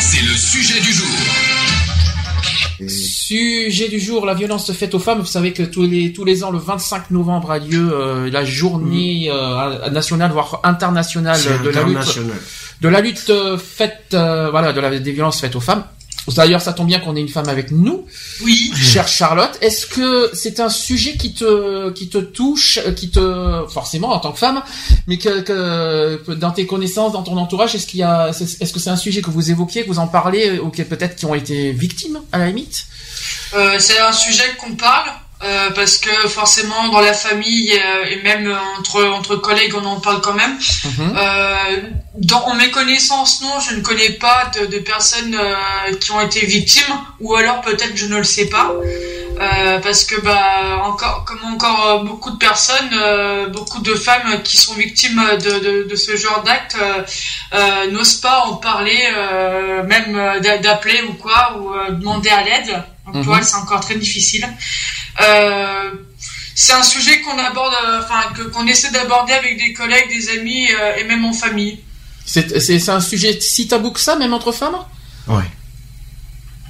C'est le sujet du jour. Sujet du jour, la violence faite aux femmes. Vous savez que tous les tous les ans, le 25 novembre a lieu euh, la journée euh, nationale, voire internationale de la lutte, de la lutte euh, faite, euh, voilà, de la des violences faites aux femmes. D'ailleurs, ça tombe bien qu'on ait une femme avec nous. Oui. Chère Charlotte, est-ce que c'est un sujet qui te qui te touche, euh, qui te forcément en tant que femme, mais que, que dans tes connaissances, dans ton entourage, est-ce qu'il y a, est-ce que c'est un sujet que vous évoquiez, que vous en parlez, ou que peut-être qui ont été victimes à la limite? Euh, c'est un sujet qu'on parle euh, parce que forcément dans la famille euh, et même entre entre collègues on en parle quand même. Euh, dans en mes connaissances non, je ne connais pas de, de personnes qui ont été victimes ou alors peut-être je ne le sais pas. Parce que bah encore comme encore beaucoup de personnes, beaucoup de femmes qui sont victimes de, de, de ce genre d'actes n'osent pas en parler, même d'a- d'appeler ou quoi, ou demander à l'aide. Donc tu Mhm. vois, c'est encore très difficile. Euh, c'est un sujet qu'on aborde, euh, enfin que qu'on essaie d'aborder avec des collègues, des amis euh, et même en famille. C'est c'est c'est un sujet si tabou que ça, même entre femmes?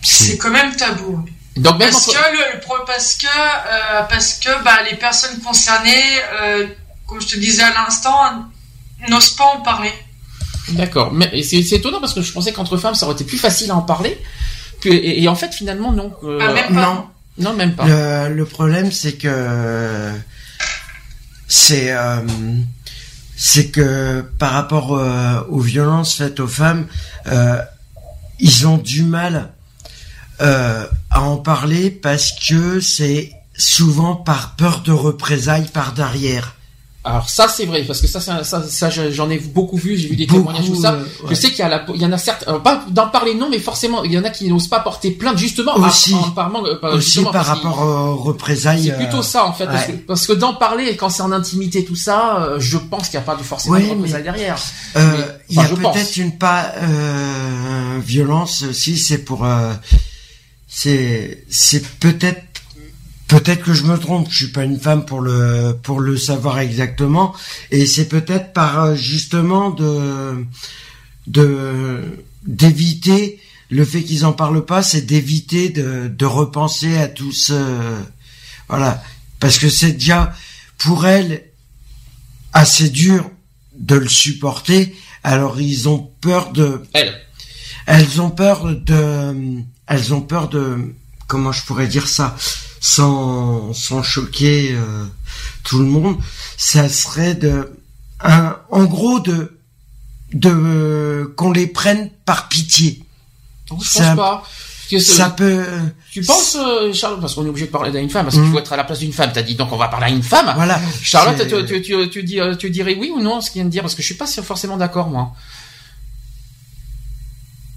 C'est quand même tabou. Donc même parce entre- que le, le parce que euh, parce que bah, les personnes concernées, euh, comme je te disais à l'instant, n'osent pas en parler. D'accord, mais c'est c'est étonnant parce que je pensais qu'entre femmes ça aurait été plus facile à en parler. Que- et, et en fait finalement non. Euh, Ah, même pas. Non. Non, même pas. Le, problème, c'est que c'est euh, c'est que par rapport euh, aux violences faites aux femmes, euh, ils ont du mal à en parler parce que c'est souvent par peur de représailles par derrière. Alors ça c'est vrai parce que ça ça, ça, je- j'en ai beaucoup vu, j'ai vu des Beaucoup, témoignages tout ça. euh, Je sais qu'il y a la, il y en a certes, euh, pas d'en parler non, mais forcément il y en a qui n'osent pas porter plainte justement à- Aussi. en euh, par- Aussi rapport aux représailles. C'est plutôt euh, ça en fait, parce, que, ouais. parce que d'en parler quand c'est en intimité tout ça, je pense qu'il n'y a pas de forcément Oui, de représailles derrière. Euh, il y a peut-être une pas euh, violence aussi. C'est pour c'est c'est peut-être peut-être que je me trompe. Je suis pas une femme pour le pour le savoir exactement. Et c'est peut-être par euh, justement de de d'éviter le fait qu'ils en parlent pas, c'est d'éviter de de repenser à tout ce voilà parce que c'est déjà pour elle assez dur de le supporter. Alors ils ont peur de. Elles. Elles ont peur de. Elles ont peur de. Comment je pourrais dire ça? Sans sans choquer euh, tout le monde. Ça serait de. Un, en gros de de qu'on les prenne par pitié. Je Ça- pense pas. Que Ça peut. Tu penses, euh, Charlotte, parce qu'on est obligé de parler d'une femme, parce qu'il Mhm. faut être à la place d'une femme. T'as dit donc on va parler à une femme. Voilà. Charlotte, tu, tu, tu, tu dis, euh, tu dirais oui ou non ce qu'il vient de dire parce que je suis pas forcément d'accord moi.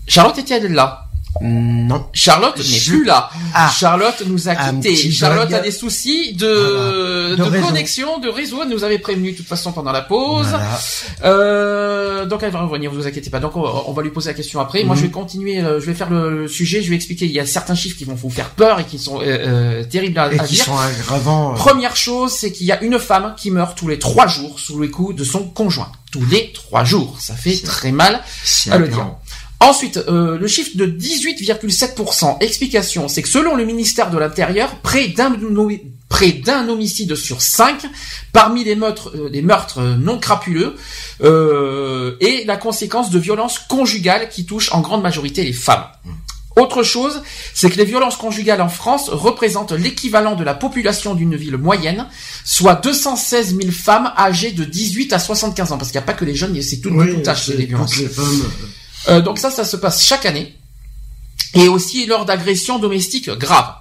Charlotte était-elle là Non. Charlotte n'est Je- plus là. Ah. Charlotte nous a Un quittés. Charlotte a des soucis de, Voilà. de, De réseau. connexion, de réseau. Elle nous avait prévenu de toute façon pendant la pause. Voilà. Euh, donc elle va revenir, vous inquiétez pas. Donc on, on va lui poser la question après. Moi Mhm. je vais continuer, euh, je vais faire le sujet, je vais expliquer. Il y a certains chiffres qui vont vous faire peur et qui sont euh, terribles à, Et à qui dire. sont aggravants. Première chose, c'est qu'il y a une femme qui meurt tous les trois jours sous les coups de son conjoint. Tous les trois jours. Ça fait très mal à le dire. Ensuite, euh, le chiffre de 18,7%. Explication, c'est que selon le ministère de l'Intérieur, près d'un près d'un homicide sur cinq parmi les meurtres, euh, les meurtres euh, non crapuleux euh, est la conséquence de violences conjugales qui touchent en grande majorité les femmes. Autre chose, c'est que les violences conjugales en France représentent l'équivalent de la population d'une ville moyenne, soit 216 000 femmes âgées de 18 à 75 ans, parce qu'il n'y a pas que les jeunes, c'est tout, Oui, tout âge, les violences. toutes les femmes. Euh, donc ça, ça se passe chaque année. Et aussi lors d'agressions domestiques graves.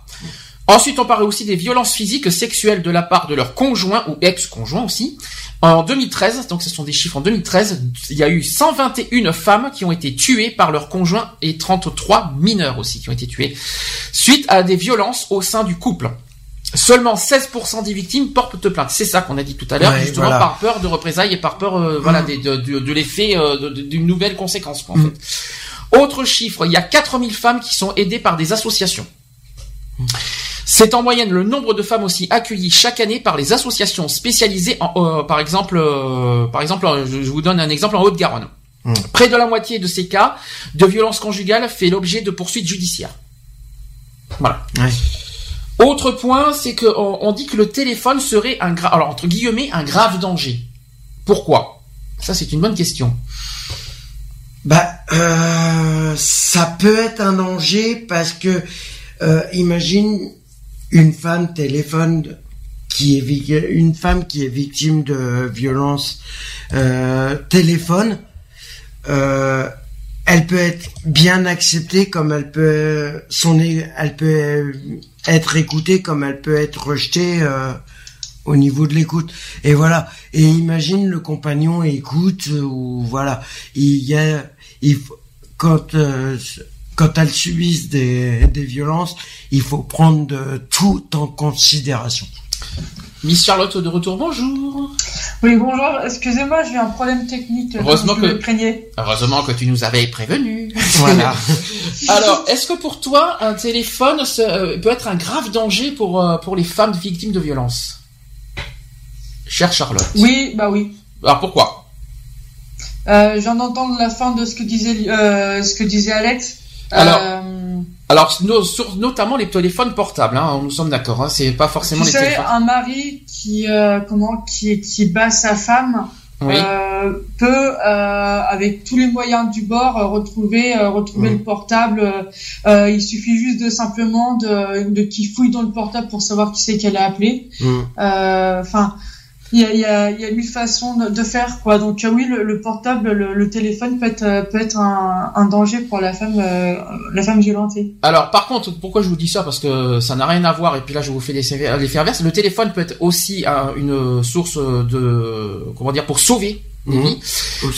Ensuite, on parlait aussi des violences physiques sexuelles de la part de leur conjoint ou ex-conjoint aussi. En 2013, donc ce sont des chiffres en 2013, il y a eu 121 femmes qui ont été tuées par leur conjoint et 33 mineurs aussi qui ont été tués suite à des violences au sein du couple. Seulement 16% des victimes portent plainte. C'est ça qu'on a dit tout à l'heure, Ouais, justement voilà. par peur de représailles et par peur, euh, voilà, des- de, de, de l'effet euh, d'une nouvelle conséquence. Quoi, en Mm. fait. Autre chiffre, il y a 4000 femmes qui sont aidées par des associations. C'est en moyenne le nombre de femmes aussi accueillies chaque année par les associations spécialisées en, euh, par exemple, euh, par exemple, je, je vous donne un exemple en Haute-Garonne. Mm. Près de la moitié de ces cas de violence conjugale fait l'objet de poursuites judiciaires. Voilà. Ouais. Autre point, c'est que on, dit que le téléphone serait un grave, alors entre guillemets, un grave danger. Pourquoi? Ça, c'est une bonne question. Bah, euh, ça peut être un danger parce que, euh, imagine une femme téléphone qui est une femme qui est victime de violence euh, téléphone. Elle peut être bien acceptée comme elle peut son elle peut être écoutée comme elle peut être rejetée euh, au niveau de l'écoute. Et voilà. Et imagine le compagnon écoute euh, ou voilà. Il y a il quand euh, quand elles subissent des, des violences il faut prendre tout en considération Miss Charlotte de retour, bonjour. Oui, bonjour. Excusez-moi, j'ai un problème technique. Heureusement que- me craignais. Heureusement que tu nous avais prévenu. voilà Alors, est-ce que pour toi, un téléphone euh, peut être un grave danger pour, euh, pour les femmes victimes de violences? Chère Charlotte. Oui, bah oui. Alors pourquoi? Euh, je viens d'entendre la fin de ce que disait, euh, ce que disait Alex. Alors, Euh, Alors, sur- notamment les téléphones portables, hein, nous sommes d'accord, hein, c'est pas forcément tu les sais, téléphones. un mari qui, euh, comment, qui, qui bat sa femme Oui. euh, peut, euh, avec tous les moyens du bord, retrouver, retrouver Mm. le portable. Il suffit juste de simplement de, de qu'il fouille dans le portable pour savoir qui c'est qu'elle a appelé. Mm. Enfin, il y a, y, a, y a mille façons de, faire quoi. Donc euh, oui, le, le portable, le, le téléphone peut être euh, peut être un, un danger pour la femme, euh, la femme violentée. Alors, par contre, pourquoi je vous dis ça? Parce que ça n'a rien à voir. Et puis là, je vous fais l'effet l'effet inverse. Le téléphone peut être aussi un- une source de comment dire pour sauver Mhm.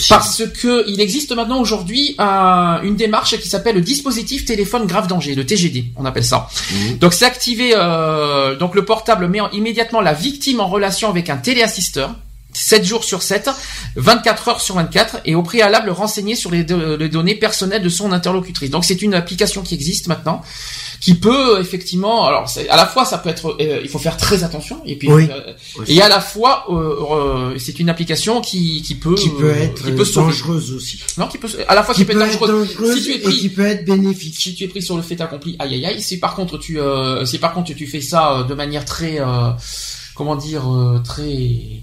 Parce que il existe maintenant aujourd'hui un- une démarche qui s'appelle le dispositif téléphone grave danger, le TGD, on appelle ça. Mhm. Donc c'est activé, euh, donc le portable met en- immédiatement la victime en relation avec un téléassisteur. 7 jours sur 7, 24 heures sur 24, et au préalable renseigné sur les, do- les données personnelles de son interlocutrice. Donc c'est une application qui existe maintenant, qui peut effectivement, alors à la fois ça peut être, euh, il faut faire très attention, et puis Oui. euh, et à la fois euh, euh, c'est une application qui, qui peut qui peut euh, être qui peut dangereuse aussi Non, qui peut à la fois qui, qui peut être dangereuse. dangereuse Si tu es et pris- qui peut être bénéfique Si tu es pris sur le fait accompli, aïe aïe aïe. Si par contre tu, euh, si par contre tu fais ça de manière très, euh, comment dire, très,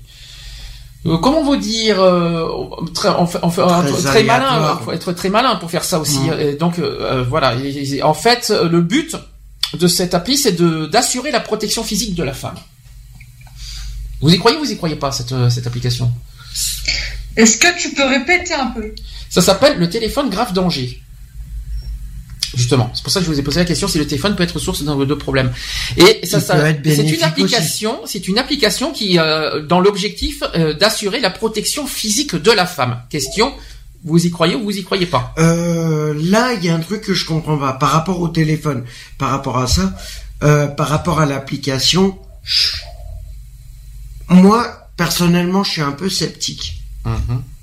comment vous dire, euh, très, on Très très, malin. faut être très malin pour faire ça aussi. Mm. Et donc euh, euh, voilà. Et- et- en fait, euh, le but de cette appli, c'est de d'assurer la protection physique de la femme. Vous y croyez ou vous y croyez pas cette euh, cette application? Est-ce que tu peux répéter un peu? Ça s'appelle le téléphone grave danger. Justement, c'est pour ça que je vous ai posé la question si le téléphone peut être source de de problèmes. Et ça, ça c'est une application, c'est une application qui, euh, dans l'objectif euh, d'assurer la protection physique de la femme. Question, vous y croyez ou vous y croyez pas? Euh, là, il y a un truc que je comprends pas par rapport au téléphone, par rapport à ça, par rapport à l'application. Moi, personnellement, je suis un peu sceptique.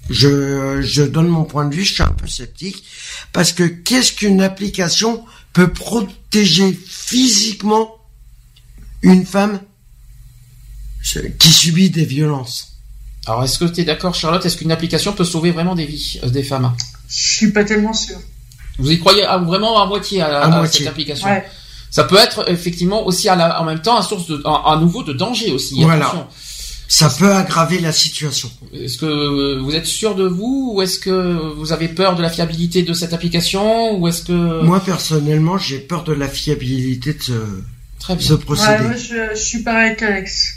Je, je donne mon point de vue, je suis un peu sceptique parce que qu'est-ce qu'une application peut protéger physiquement une femme qui subit des violences? Alors, est-ce que tu es d'accord, Charlotte? Est-ce qu'une application peut sauver vraiment des vies, euh, des femmes? Je suis pas tellement sûre. Vous y croyez ah, vraiment à moitié à, À à moitié. cette application? Ouais. Ça peut être effectivement aussi à, la- en même temps un source de, un nouveau de danger aussi. Voilà. attention. Ça peut aggraver la situation. Est-ce que vous êtes sûr de vous ou est-ce que vous avez peur de la fiabilité de cette application ou est-ce que Moi personnellement, j'ai peur de la fiabilité de ce, très ce bien procédé. Ouais, moi, je, je suis pareil avec Alex.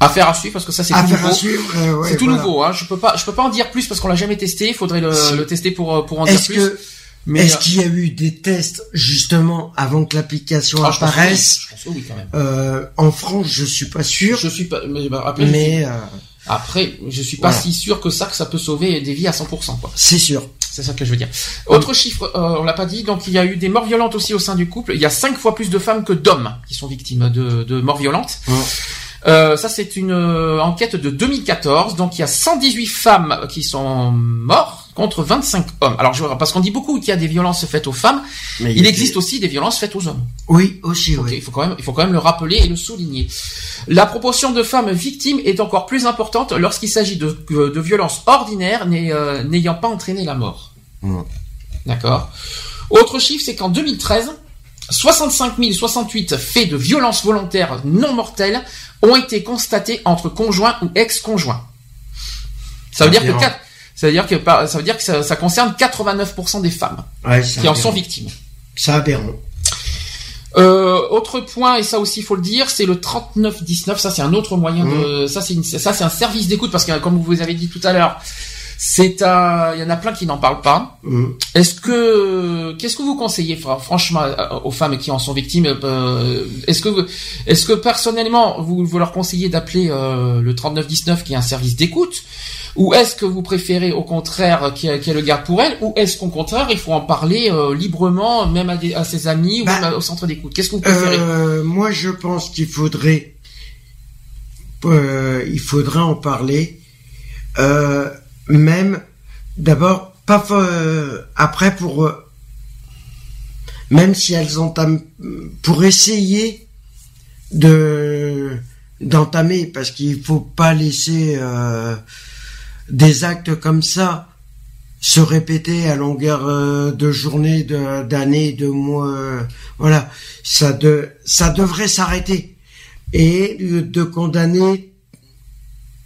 affaire à suivre parce que ça c'est tout Affaire à nouveau. suivre. euh, ouais, c'est tout voilà. nouveau hein. Je peux pas je peux pas en dire plus parce qu'on l'a jamais testé, il faudrait le, Si. le tester pour euh, pour en dire plus. que Mais est-ce qu'il y a eu des tests justement avant que l'application ah, apparaisse Je pense oui, quand même. Euh, en France, je suis pas sûr. Je suis pas. Mais, bah, après, mais après, je suis pas si sûr que ça que ça peut sauver des vies à 100%. Quoi. C'est sûr. C'est ça que je veux dire. Autre chiffre, euh, on l'a pas dit, donc il y a eu des morts violentes aussi au sein du couple. Il y a cinq fois plus de femmes que d'hommes qui sont victimes de, de morts violentes. Euh, ça, c'est une euh, enquête de 2014. Donc, il y a 118 femmes qui sont mortes contre 25 hommes. Alors, parce qu'on dit beaucoup qu'il y a des violences faites aux femmes, il, existe aussi des violences faites aux hommes. Oui, aussi, oui. Il faut quand même, le rappeler et le souligner. La proportion de femmes victimes est encore plus importante lorsqu'il s'agit de, violences ordinaires euh, n'ayant pas entraîné la mort. D'accord. Autre chiffre, c'est qu'en 2013, 65 068 faits de violences volontaires non mortelles ont été constatés entre conjoints ou ex-conjoints. Ça veut dire que 4, c'est-à-dire que ça veut dire que ça, concerne 89% des femmes qui en sont victimes. C'est aberrant. Euh, autre point, et ça aussi il faut le dire, c'est le 3919. Ça c'est un autre moyen de, mmh. ça c'est un service d'écoute parce que comme vous avez dit tout à l'heure, c'est il y en a plein qui n'en parlent pas. Mmh. Est-ce que, qu'est-ce que vous conseillez franchement euh, aux femmes qui en sont victimes euh, euh, Est-ce que, est-ce que personnellement vous, leur conseillez d'appeler le 3919 qui est un service d'écoute ou est-ce que vous préférez au contraire qu'il y, ait le garde pour elle, ou est-ce qu'au contraire il faut en parler librement, même à, ses amis ou bah, au centre d'écoute? Qu'est-ce que vous préférez? Moi, je pense qu'il faudrait, il faudrait en parler. Euh, même d'abord pas euh, après pour euh, même si elles entament pour essayer de d'entamer parce qu'il faut pas laisser euh, des actes comme ça se répéter à longueur de journée, d'années, de, mois. voilà, ça de ça devrait s'arrêter et de condamner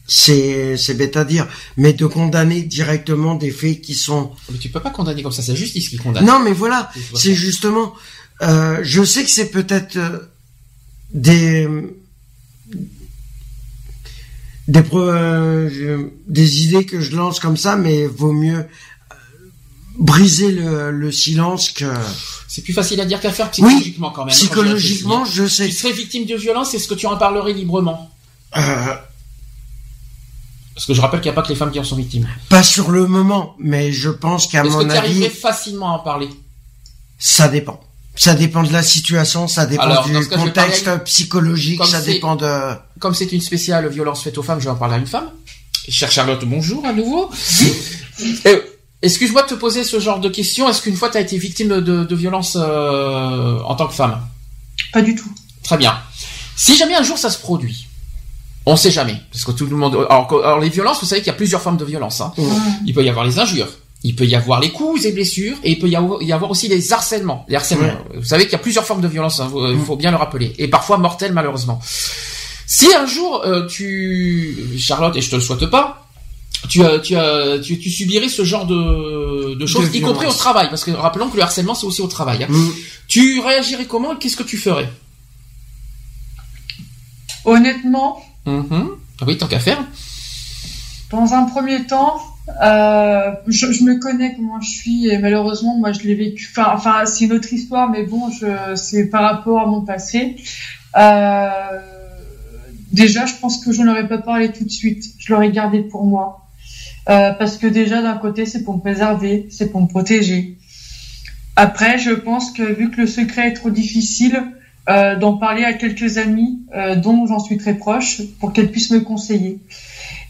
c'est c'est bête à dire, mais de condamner directement des faits qui sont. Mais tu peux pas condamner comme ça, c'est la justice qui condamne. Non, mais voilà, c'est justement. Euh, je sais que c'est peut-être euh, des des euh, des idées que je lance comme ça, mais vaut mieux briser le, le silence que. C'est plus facile à dire qu'à faire psychologiquement quand même. Psychologiquement, je sais. Tu serais victime de violence, est-ce que tu en parlerais librement? Euh, parce que je rappelle qu'il n'y a pas que les femmes qui en sont victimes. Pas sur le moment, mais je pense qu'à mon avis... Est-ce que tu arriverais facilement à en parler? Ça dépend. Ça dépend de la situation, ça dépend du contexte psychologique, ça dépend de... Comme c'est une spéciale violence faite aux femmes, je vais en parler à une femme. Cher Charlotte, bonjour à nouveau. Euh, excuse-moi de te poser ce genre de questions. Est-ce qu'une fois tu as été victime de, de violence euh, en tant que femme? Pas du tout. Très bien. Si jamais un jour ça se produit, on sait jamais, parce que tout le monde. Alors, les violences, vous savez qu'il y a plusieurs formes de violence. Hein. Il peut y avoir les injures, il peut y avoir les coups et blessures, et il peut y avoir, aussi les harcèlements. Les harcèlements. Vous savez qu'il y a plusieurs formes de violence. Hein, il faut bien le rappeler, et parfois mortelles malheureusement. Si un jour euh, tu, Charlotte, et je te le souhaite pas, tu, tu, tu, tu subirais ce genre de, de choses, y compris au travail, parce que rappelons que le harcèlement c'est aussi au travail. Hein. Mm. Tu réagirais comment et qu'est-ce que tu ferais? Honnêtement, Mhm. Ah oui, tant qu'à faire. Dans un premier temps, euh, je, me connais comment je suis et malheureusement, moi, je l'ai vécu. Enfin, enfin c'est une autre histoire, mais bon, c'est par rapport à mon passé. Euh, déjà, je pense que je n'aurais pas parlé tout de suite. Je l'aurais gardé pour moi. Euh, parce que déjà, d'un côté, c'est pour me préserver, c'est pour me protéger. Après, je pense que vu que le secret est trop difficile, euh, d'en parler à quelques amis dont j'en suis très proche pour qu'elles puissent me conseiller.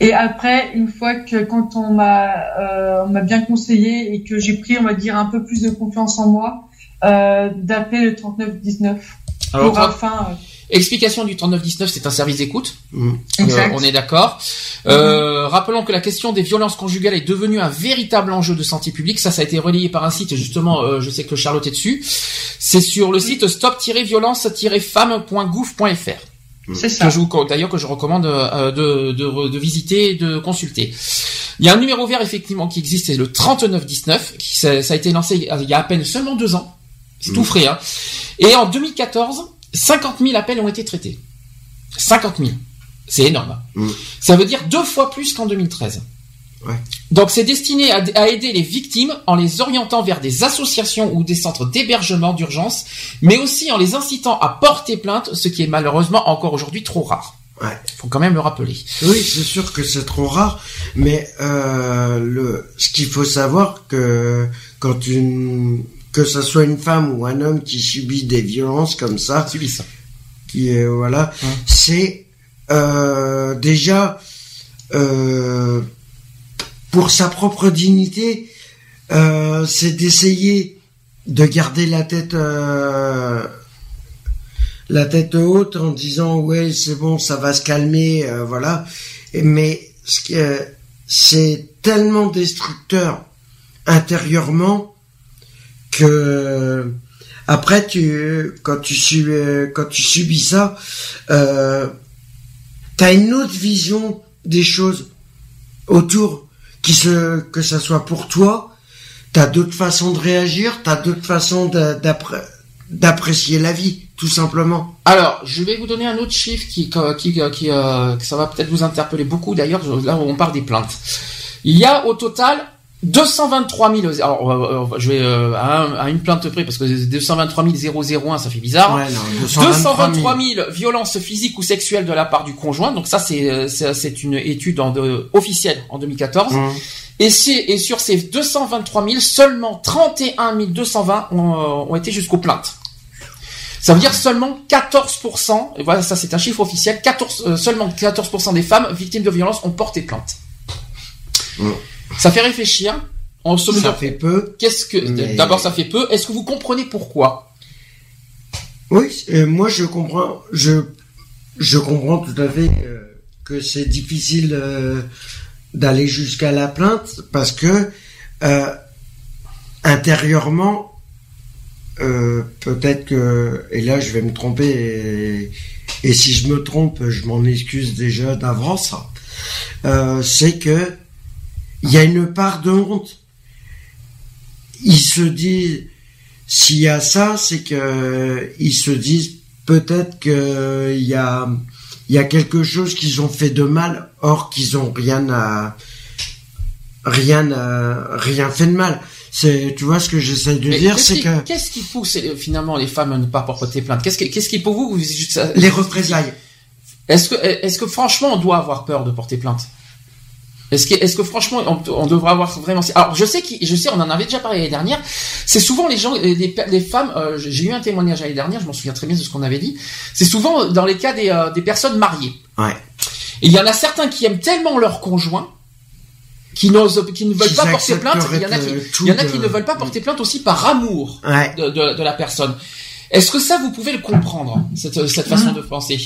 Et après, une fois que quand on m'a euh, m'a bien conseillé et que j'ai pris, on va dire, un peu plus de confiance en moi, euh, d'appeler le 3919 Alors, pour enfin Explication du 3919, c'est un service d'écoute. Mm. Euh, on est d'accord. Euh, rappelons que la question des violences conjugales est devenue un véritable enjeu de santé publique. Ça, ça a été relayé par un site, justement, euh, je sais que Charlotte est dessus. C'est sur le site stop-violence-femme.gouv.fr. C'est ça. D'ailleurs, que je recommande de, de, de, visiter et de consulter. Il y a un numéro vert, effectivement, qui existe, c'est le 3919, qui ça, a été lancé il y a à peine seulement deux ans. C'est tout mm. frais, hein. Et en 2014, 50 000 appels ont été traités. 50 000. C'est énorme. Mm. Ça veut dire deux fois plus qu'en 2013. Donc c'est destiné à, à, aider les victimes en les orientant vers des associations ou des centres d'hébergement d'urgence, mais aussi en les incitant à porter plainte, ce qui est malheureusement encore aujourd'hui trop rare. Ouais. Faut quand même le rappeler. Oui, c'est sûr que c'est trop rare, mais euh, le, ce qu'il faut savoir que quand une que ça soit une femme ou un homme qui subit des violences comme ça, qui est voilà, Ouais. c'est euh, déjà euh, pour sa propre dignité, euh, c'est d'essayer de garder la tête euh, la tête haute en disant ouais c'est bon ça va se calmer euh, voilà. Mais c'est tellement destructeur intérieurement que après tu quand tu suis quand tu subis ça t'as une autre vision des choses autour que ça soit pour toi t'as d'autres façons de réagir t'as d'autres façons d'apprécier la vie tout simplement Alors, je vais vous donner un autre chiffre qui, qui, euh, que ça va peut-être vous interpeller beaucoup. D'ailleurs, là où on parle des plaintes, il y a au total 223 000. Alors, euh, euh, je vais euh, à, un- à une plainte près parce que 223 001, ça fait bizarre. ouais, non, 223 000 violences physiques ou sexuelles de la part du conjoint. Donc ça, c'est c'est une étude en de- officielle en 2014. Mmh. Et, et sur ces 223 000, seulement 31 220 ont, ont été jusqu'aux plaintes. Ça veut dire seulement 14%, et voilà, ça c'est un chiffre officiel, 14, euh, seulement 14% des femmes victimes de violences ont porté plainte. Mm. Ça fait réfléchir. On se ça fait peu qu'est-ce que, Mais- d'abord ça fait peu, est-ce que vous comprenez pourquoi? Oui, euh, moi je comprends, je je comprends tout à fait euh, que c'est difficile euh, d'aller jusqu'à la plainte parce que euh, intérieurement, euh, peut-être que et là je vais me tromper et, et si je me trompe, je m'en excuse déjà d'avance. euh, c'est que il y a une part de honte. Il se dit s'il y a ça, c'est que ils se disent peut-être que il y a il y a quelque chose qu'ils ont fait de mal, or qu'ils ont rien à rien à, rien fait de mal. C'est tu vois ce que j'essaie de Mais dire, qu'est-ce c'est qui, que qu'est-ce qui pousse euh, finalement les femmes à ne pas porter plainte? Qu'est-ce qui, qu'est-ce qui pour vous, vous les représailles. Est-ce que, est-ce que franchement on doit avoir peur de porter plainte? Est-ce que, est-ce que franchement on, on devrait avoir vraiment Alors je sais qui, je sais, on en avait déjà parlé l'année dernière. C'est souvent les gens, les, les femmes. euh, j'ai eu un témoignage l'année dernière, je m'en souviens très bien de ce qu'on avait dit. C'est souvent dans les cas des, euh, des personnes mariées. Ouais. Et il y en a certains qui aiment tellement leur conjoint qui n'osent, qui ne veulent pas porter plainte. Il y en a qui, euh, il y en a qui de- ne veulent pas porter plainte aussi par amour Ouais. de, de, de la personne. Est-ce que ça, vous pouvez le comprendre, cette, cette façon de penser?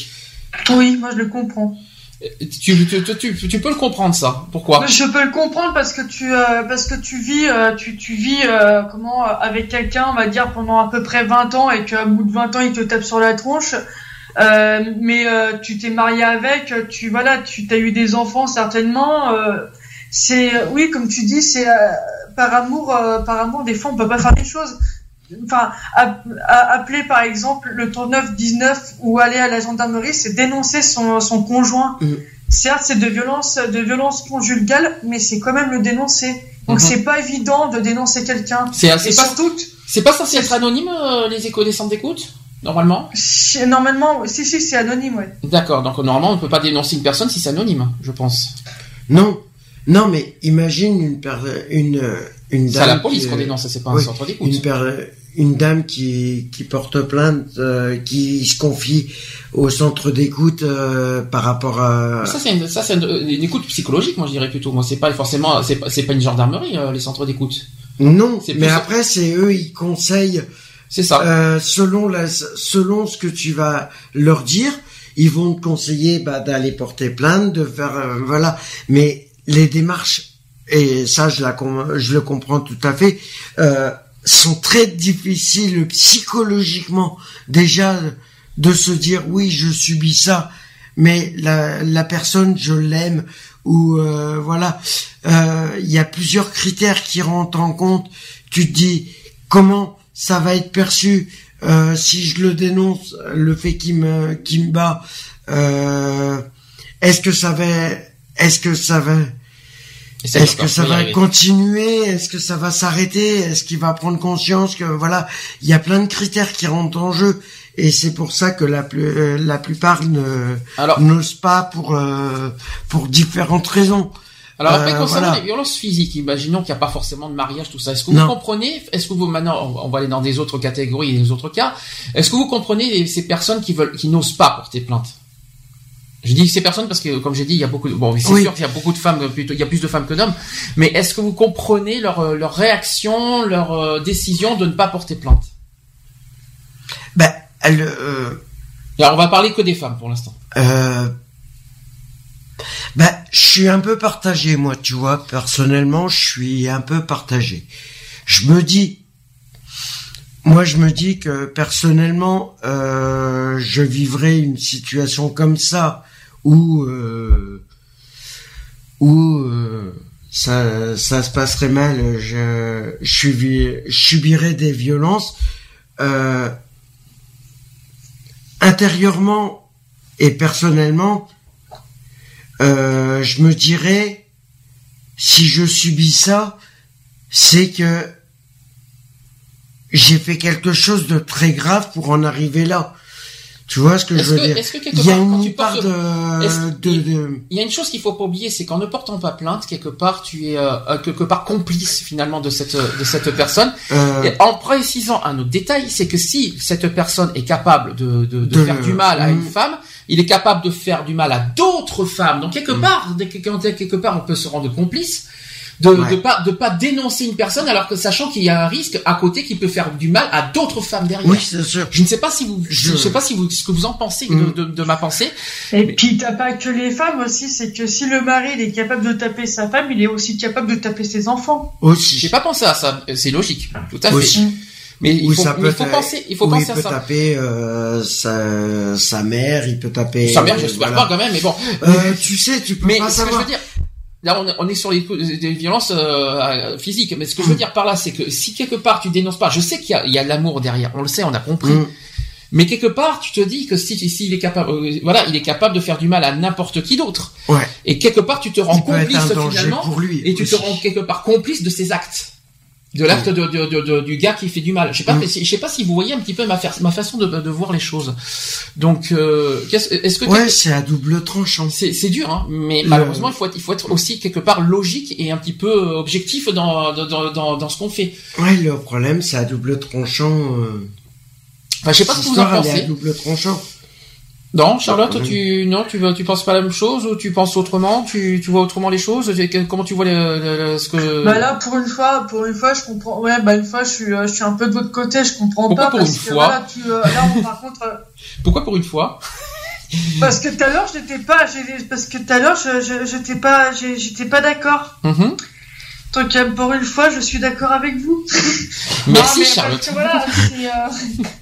Oui, moi je le comprends. Tu, tu, tu, tu, peux le comprendre, ça. Pourquoi? Je peux le comprendre parce que tu euh, parce que tu vis euh, tu, tu vis euh, comment avec quelqu'un on va dire pendant à peu près 20 ans et qu'à bout de 20 ans il te tape sur la tronche. Euh, mais euh, tu t'es marié avec tu voilà tu t'as eu des enfants certainement. Euh, c'est oui comme tu dis c'est par amour par amour des fois on peut pas faire des choses enfin appeler par exemple le 39 19 ou aller à la gendarmerie c'est dénoncer son son conjoint Mm. certes c'est de violence de violence conjugale mais c'est quand même le dénoncer donc Mhm. c'est pas évident de dénoncer quelqu'un C'est c'est pas, surtout c'est pas censé être anonyme, euh, les échos des centres d'écoute Normalement? Normalement si si c'est anonyme ouais D'accord, donc normalement on ne peut pas dénoncer une personne si c'est anonyme, je pense. Non, non, mais imagine une per- une euh, une C'est dame. à la police qu'on euh, dénonce, c'est pas un oui, centre d'écoute. une, per- une dame qui, qui porte plainte, euh, qui se confie au centre d'écoute euh, par rapport à. Ça c'est une, ça, c'est une, une écoute psychologique, moi je dirais plutôt. Moi c'est pas forcément, c'est pas, c'est pas une gendarmerie euh, les centres d'écoute. Non, mais après c'est eux, ils conseillent C'est ça. selon la, selon ce que tu vas leur dire, ils vont te conseiller bah, d'aller porter plainte, de faire voilà. Mais les démarches et ça je la je le comprends tout à fait euh, sont très difficiles psychologiquement déjà de se dire oui je subis ça mais la, la personne je l'aime ou euh, voilà. Euh, il y a plusieurs critères qui rentrent en compte. Tu te dis comment ça va être perçu euh, si je le dénonce le fait qu'il me qu'il me bat est-ce que ça va est-ce que ça va Est-ce que ça va continuer? Est-ce que ça va s'arrêter? Est-ce qu'il va prendre conscience que voilà, il y a plein de critères qui rentrent en jeu? Et c'est pour ça que la, plus, euh, la plupart ne n'osent pas pour euh, pour différentes raisons. Alors après, euh, concernant les violences physiques, imaginons qu'il n'y a pas forcément de mariage, tout ça. Est-ce que vous comprenez? Est-ce que vous maintenant, on va aller dans des autres catégories, des autres cas. Est-ce que vous comprenez ces personnes qui veulent, qui n'osent pas porter plainte? Je dis ces personnes parce que, comme j'ai dit, il y a beaucoup. De, bon, c'est sûr qu'il y a beaucoup de femmes, plutôt, il y a plus de femmes que d'hommes. Mais est-ce que vous comprenez leur leur réaction, leur décision de ne pas porter plainte? Ben, elle. Euh... Alors, on va parler que des femmes pour l'instant. Euh, ben, je suis un peu partagé, moi, tu vois. Personnellement, je suis un peu partagé. Je me dis, moi, je me dis que personnellement, euh, je vivrais une situation comme ça euh, où euh, ça, ça se passerait mal. Je, je, subirais des violences. Euh, intérieurement et personnellement, euh, je me dirais, si je subis ça, c'est que j'ai fait quelque chose de très grave pour en arriver là. Tu vois ce que je veux dire? Il y a une part de, Il y a une chose qu'il faut pas oublier, c'est qu'en ne portant pas plainte, quelque part, tu es euh, euh, quelque part complice finalement de cette de cette personne. Euh... Et en précisant un autre détail, c'est que si cette personne est capable de, de, de, faire du mal à une mm. femme, il est capable de faire du mal à d'autres femmes. Donc quelque mm. part, quelque part, on peut se rendre complice de ne pas de pas dénoncer une personne alors que sachant qu'il y a un risque à côté qui peut faire du mal à d'autres femmes derrière. Oui, c'est sûr. Je ne sais pas si vous je, sais pas si vous ce que vous en pensez de, mm. de, de, ma pensée. Et puis t'as pas que les femmes aussi, c'est que si le mari il est capable de taper sa femme, il est aussi capable de taper ses enfants. Aussi. J'ai pas pensé à ça, c'est logique, tout à fait. Mais il faut, il faut penser, il faut penser il peut à ça. taper euh, sa, sa mère, il peut taper. Sa mère, j'espère pas quand même, mais bon. Euh, tu sais, tu peux mais pas savoir. Que je veux dire, Là, on est sur les, des violences euh, physiques, mais ce que je veux dire par là, c'est que si quelque part tu dénonces pas, je sais qu'il y a, il y a l'amour derrière, on le sait, on a compris, mm. mais quelque part tu te dis que si, si il est capable, euh, voilà, il est capable de faire du mal à n'importe qui d'autre. Ouais. Et quelque part tu te rends complice finalement, pour lui et tu te rends quelque part complice de ses actes de l'acte de, de, de, du gars qui fait du mal. Je sais pas, mm. je sais pas si vous voyez un petit peu ma, ma façon de, de voir les choses. Donc, euh, est-ce que ouais, c'est à double tranchant. C'est c'est dur, hein, mais malheureusement il faut être, il faut être aussi quelque part logique et un petit peu objectif dans dans dans, dans ce qu'on fait. Ouais, le problème c'est à double tranchant. Euh... Enfin, je sais pas ce que vous en pensez. à double tranchant. Non, Charlotte, tu non, tu tu penses pas la même chose ou tu penses autrement? Tu, tu vois autrement les choses? Comment tu vois les, ce que Bah là, pour une fois, pour une fois, je comprends. Ouais, bah une fois, je suis, euh, je suis un peu de votre côté. Je comprends Pourquoi pas pour parce une que fois? là, tu, euh, là, par contre. Euh, Pourquoi pour une fois? Parce que tout à l'heure, j'étais pas, parce que tout à l'heure, je, j'étais pas, j'étais pas d'accord. Mm donc pour une fois, je suis d'accord avec vous. Merci Charlotte. Euh,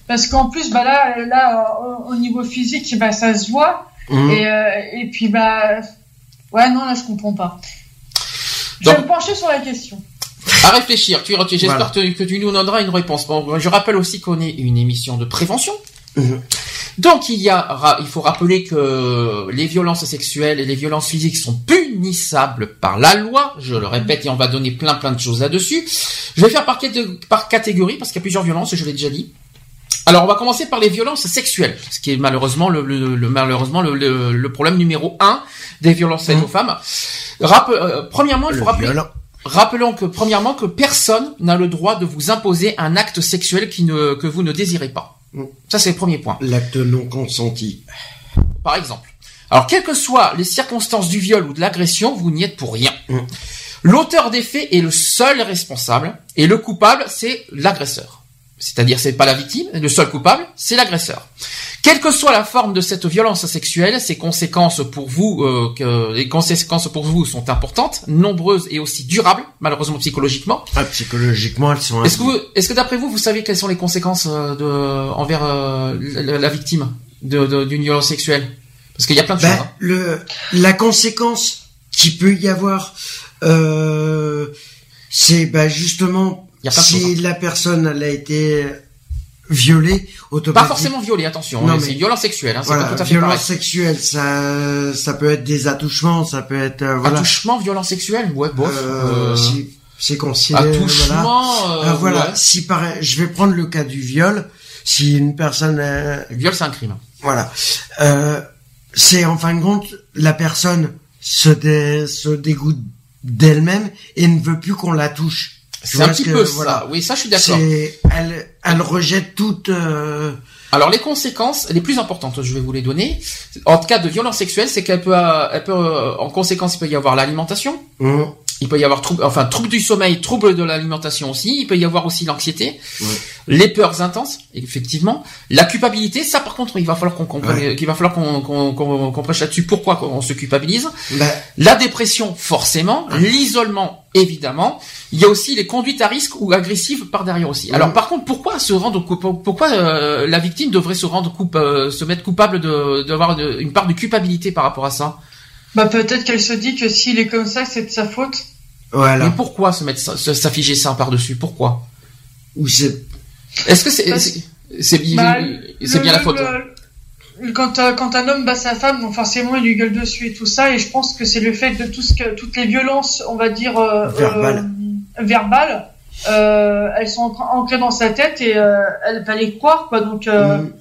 parce qu'en plus, bah là, là, au, niveau physique, bah ça se voit. Mhm. Et, euh, et puis bah, ouais, non, là, je comprends pas. Je vais me pencher sur la question. À réfléchir. Tu, j'espère que tu nous donneras une réponse. Bon, je rappelle aussi qu'on est une émission de prévention. Mhm. Donc il y a, il faut rappeler que les violences sexuelles et les violences physiques sont punissables par la loi. Je le répète et on va donner plein plein de choses là-dessus. Je vais faire par, par catégorie parce qu'il y a plusieurs violences, je l'ai déjà dit. Alors on va commencer par les violences sexuelles, ce qui est malheureusement le, malheureusement le, problème numéro un des violences faites mmh. aux femmes. Euh, premièrement, il faut rappeler. Rappelons que premièrement que personne n'a le droit de vous imposer un acte sexuel qui ne, que vous ne désirez pas. Ça, c'est le premier point. L'acte non consenti. Par exemple. Alors, quelles que soient les circonstances du viol ou de l'agression, vous n'y êtes pour rien. Mm. L'auteur des faits est le seul responsable et le coupable, c'est l'agresseur. C'est-à-dire, c'est pas la victime, le seul coupable, c'est l'agresseur. Quelle que soit la forme de cette violence sexuelle, ses conséquences pour vous, euh, que les conséquences pour vous sont importantes, nombreuses et aussi durables, malheureusement psychologiquement. Ah, psychologiquement, elles sont. Est-ce que, vous, est-ce que d'après vous, vous savez quelles sont les conséquences euh, de envers euh, la, victime de, d'une violence sexuelle? Parce qu'il y a plein de ben, choses. Hein. Le, la conséquence qui peut y avoir, euh, c'est ben justement si hein. la personne elle a été violé automatiquement. Pas forcément violé, attention. Non, hein, mais- c'est violence sexuelle. Hein, Voilà, pas tout à fait violence pareil. sexuelle, ça, ça peut être des attouchements, ça peut être euh, voilà. Attouchement, violence sexuelle, ouais, bof. Euh, euh, si- c'est considéré. voilà. attouchement, euh, Euh, voilà. ouais. Si par, je vais prendre le cas du viol. Si une personne, euh, Le viol, c'est un crime. voilà, euh, c'est en fin de compte la personne se, dé- se dégoûte d'elle-même et ne veut plus qu'on la touche. C'est un petit que- peu voilà. ça. Oui, ça, je suis d'accord. Elle, elle rejette toute. euh, Alors les conséquences les plus importantes, je vais vous les donner. En cas de violence sexuelle, c'est qu'elle peut, euh, elle peut, euh, en conséquence, il peut y avoir l'alimentation. hum, Il peut y avoir trouble, enfin trouble du sommeil, trouble de l'alimentation aussi. Il peut y avoir aussi l'anxiété, Ouais. les peurs intenses, effectivement, la culpabilité. Ça, par contre, il va falloir qu'on comprenne, qu'il va falloir qu'on qu'on qu'on qu'on prêche là-dessus. Pourquoi on se culpabilise bah, La dépression, forcément. L'isolement, évidemment. Il y a aussi les conduites à risque ou agressives par derrière aussi. Alors, par contre, pourquoi se rendre, coup- pourquoi euh, la victime devrait se rendre coup, euh, se mettre coupable de d'avoir une, une part de culpabilité par rapport à ça? Bah peut-être qu'elle se dit que s'il est comme ça, c'est de sa faute. voilà. Mais pourquoi se mettre s'afficher ça par dessus Pourquoi? Ou c'est, Est-ce que c'est Parce- c'est bien, Bah, le- bien la faute le- quand, euh, quand un homme bat sa femme, bon, forcément, il lui gueule dessus et tout ça. Et je pense que c'est le fait de tout ce que, toutes les violences, on va dire, euh, Verbales. euh, verbales, euh, elles sont ancr- ancrées dans sa tête et euh, elle va les croire, quoi. Donc, euh, hum,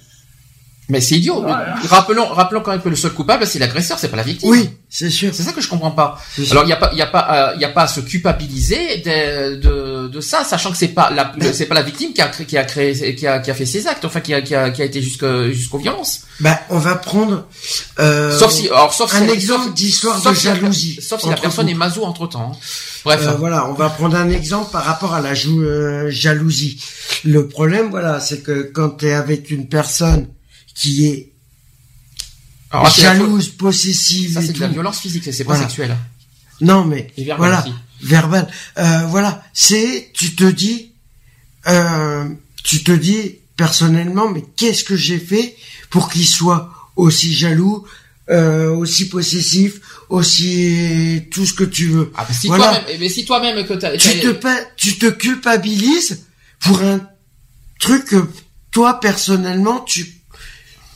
Mais c'est idiot. Voilà. Rappelons, rappelons quand même que le seul coupable c'est l'agresseur, c'est pas la victime. oui, c'est sûr. C'est ça que je comprends pas. Alors il y a pas, il y a pas, euh, il y a pas à se culpabiliser de, de, de ça, sachant que c'est pas la, Ben- c'est pas la victime qui a créé, qui a créé, qui a, qui a fait ces actes, enfin qui a, qui a, qui a été jusque jusqu'aux violences. Bah, on va prendre. Euh, sauf si, alors sauf un exemple d'histoire de jalousie sauf si la personne vous. est maso entre temps. Bref. Euh, voilà, on va prendre un exemple par rapport à la jou- euh, jalousie. Le problème, voilà, c'est que quand tu es avec une personne qui est Alors, jalouse, possessive Ça c'est de la violence physique, c'est pas Voilà. sexuel. Non, mais Et verbal voilà, aussi. verbal. Euh, voilà, c'est tu te dis, euh, tu te dis personnellement, mais qu'est-ce que j'ai fait pour qu'il soit aussi jaloux, euh, aussi possessif, aussi tout ce que tu veux. Ah, mais si Voilà. toi-même, mais si toi-même que t'as, tu te pa- tu te culpabilises pour un truc que toi personnellement tu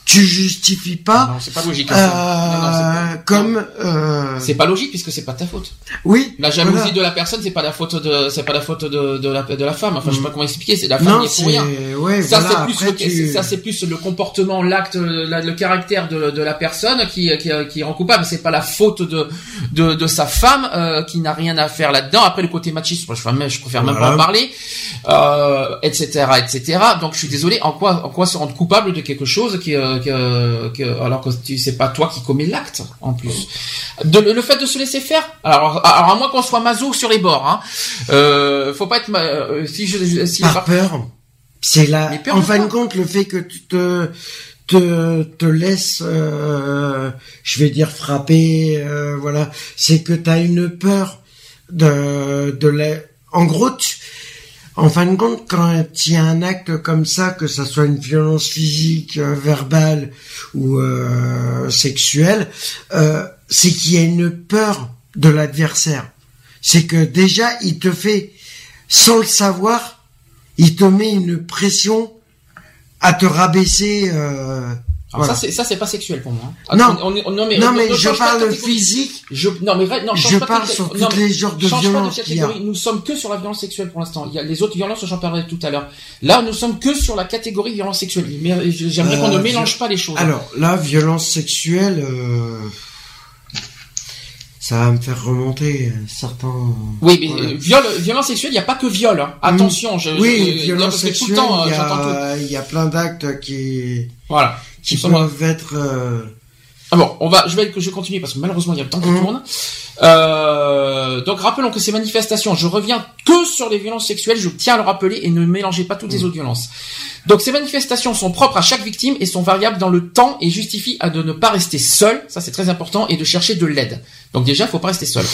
tu justifies pas non, c'est pas logique. euh, ça. Non, non, c'est pas- comme euh, C'est pas logique puisque c'est pas ta faute. oui La jalousie voilà. de la personne, c'est pas la faute de, c'est pas la faute de, de la, de la femme. Enfin, je sais pas comment expliquer. C'est la femme non qui est pour rien. ouais Ça voilà, c'est plus le, tu- ça c'est plus le comportement, l'acte, la- le caractère de, de la personne qui qui, qui rend coupable. C'est pas la faute de de, de sa femme euh, qui n'a rien à faire là-dedans. Après le côté machiste, moi, je, préfère même- je préfère même pas en parler, euh, etc., etc. Donc je suis désolé. En quoi en quoi se rendre coupable de quelque chose qui euh, que, que alors que tu c'est pas toi qui commets l'acte en plus. De, le, fait de se laisser faire. Alors alors à moins qu'on soit maso sur les bords. Hein, euh, faut pas être ma- euh, si je si par peur c'est là en fin de compte le fait que tu te te te laisses euh, je vais dire frapper euh, voilà c'est que tu as une peur de de la en gros tu- en fin de compte, quand il y a un acte comme ça, que ça soit une violence physique, euh, verbale ou euh, sexuelle, euh, c'est qu'il y a une peur de l'adversaire. C'est que déjà, il te fait, sans le savoir, il te met une pression à te rabaisser. Voilà. ça c'est pas sexuel pour moi. hein. Non. On- on- non mais, non mais je parle physique. Je non mais non Je pas parle sur non, tous les genres de violences de catégorie. Nous sommes que sur la violence sexuelle pour l'instant. Il y a les autres violences j'en parlerai tout à l'heure. Là nous sommes que sur la catégorie violence sexuelle. Mais j'aimerais qu'on Euh, ne mélange vi- pas les choses. Alors là, violence sexuelle, euh, ça va me faire remonter euh, certains. oui mais Voilà. euh, viol violence sexuelle il n'y a pas que viol. hein. Attention je oui, je- violence sexuelle, le temps euh, il y, a, il y a plein d'actes qui voilà. Qui être. euh, Ah bon, on va, je vais, je vais continuer parce que malheureusement il y a le temps qui Mhm. tourne. Euh, donc rappelons que ces manifestations, je reviens que sur les violences sexuelles, je tiens à le rappeler et ne mélangez pas toutes les autres violences. Donc ces manifestations sont propres à chaque victime et sont variables dans le temps et justifient à de ne pas rester seul, ça c'est très important, et de chercher de l'aide. Donc déjà, il faut pas rester seul.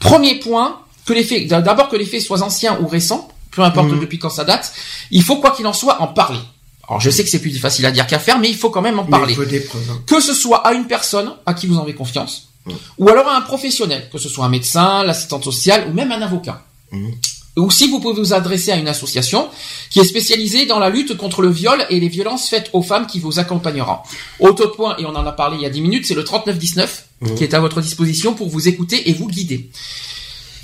Premier point, que les faits, d'abord que les faits soient anciens ou récents, peu importe Mhm. depuis quand ça date, il faut quoi qu'il en soit en parler. Alors je sais que c'est plus facile à dire qu'à faire, mais il faut quand même en parler il faut des preuves. hein. que ce soit à une personne à qui vous en avez confiance, Mm. ou alors à un professionnel, que ce soit un médecin, l'assistante sociale, ou même un avocat. Mm. Ou si vous pouvez vous adresser à une association qui est spécialisée dans la lutte contre le viol et les violences faites aux femmes qui vous accompagnera. Autre point, et on en a parlé il y a 10 minutes, c'est le 3919 qui est à votre disposition pour vous écouter et vous guider.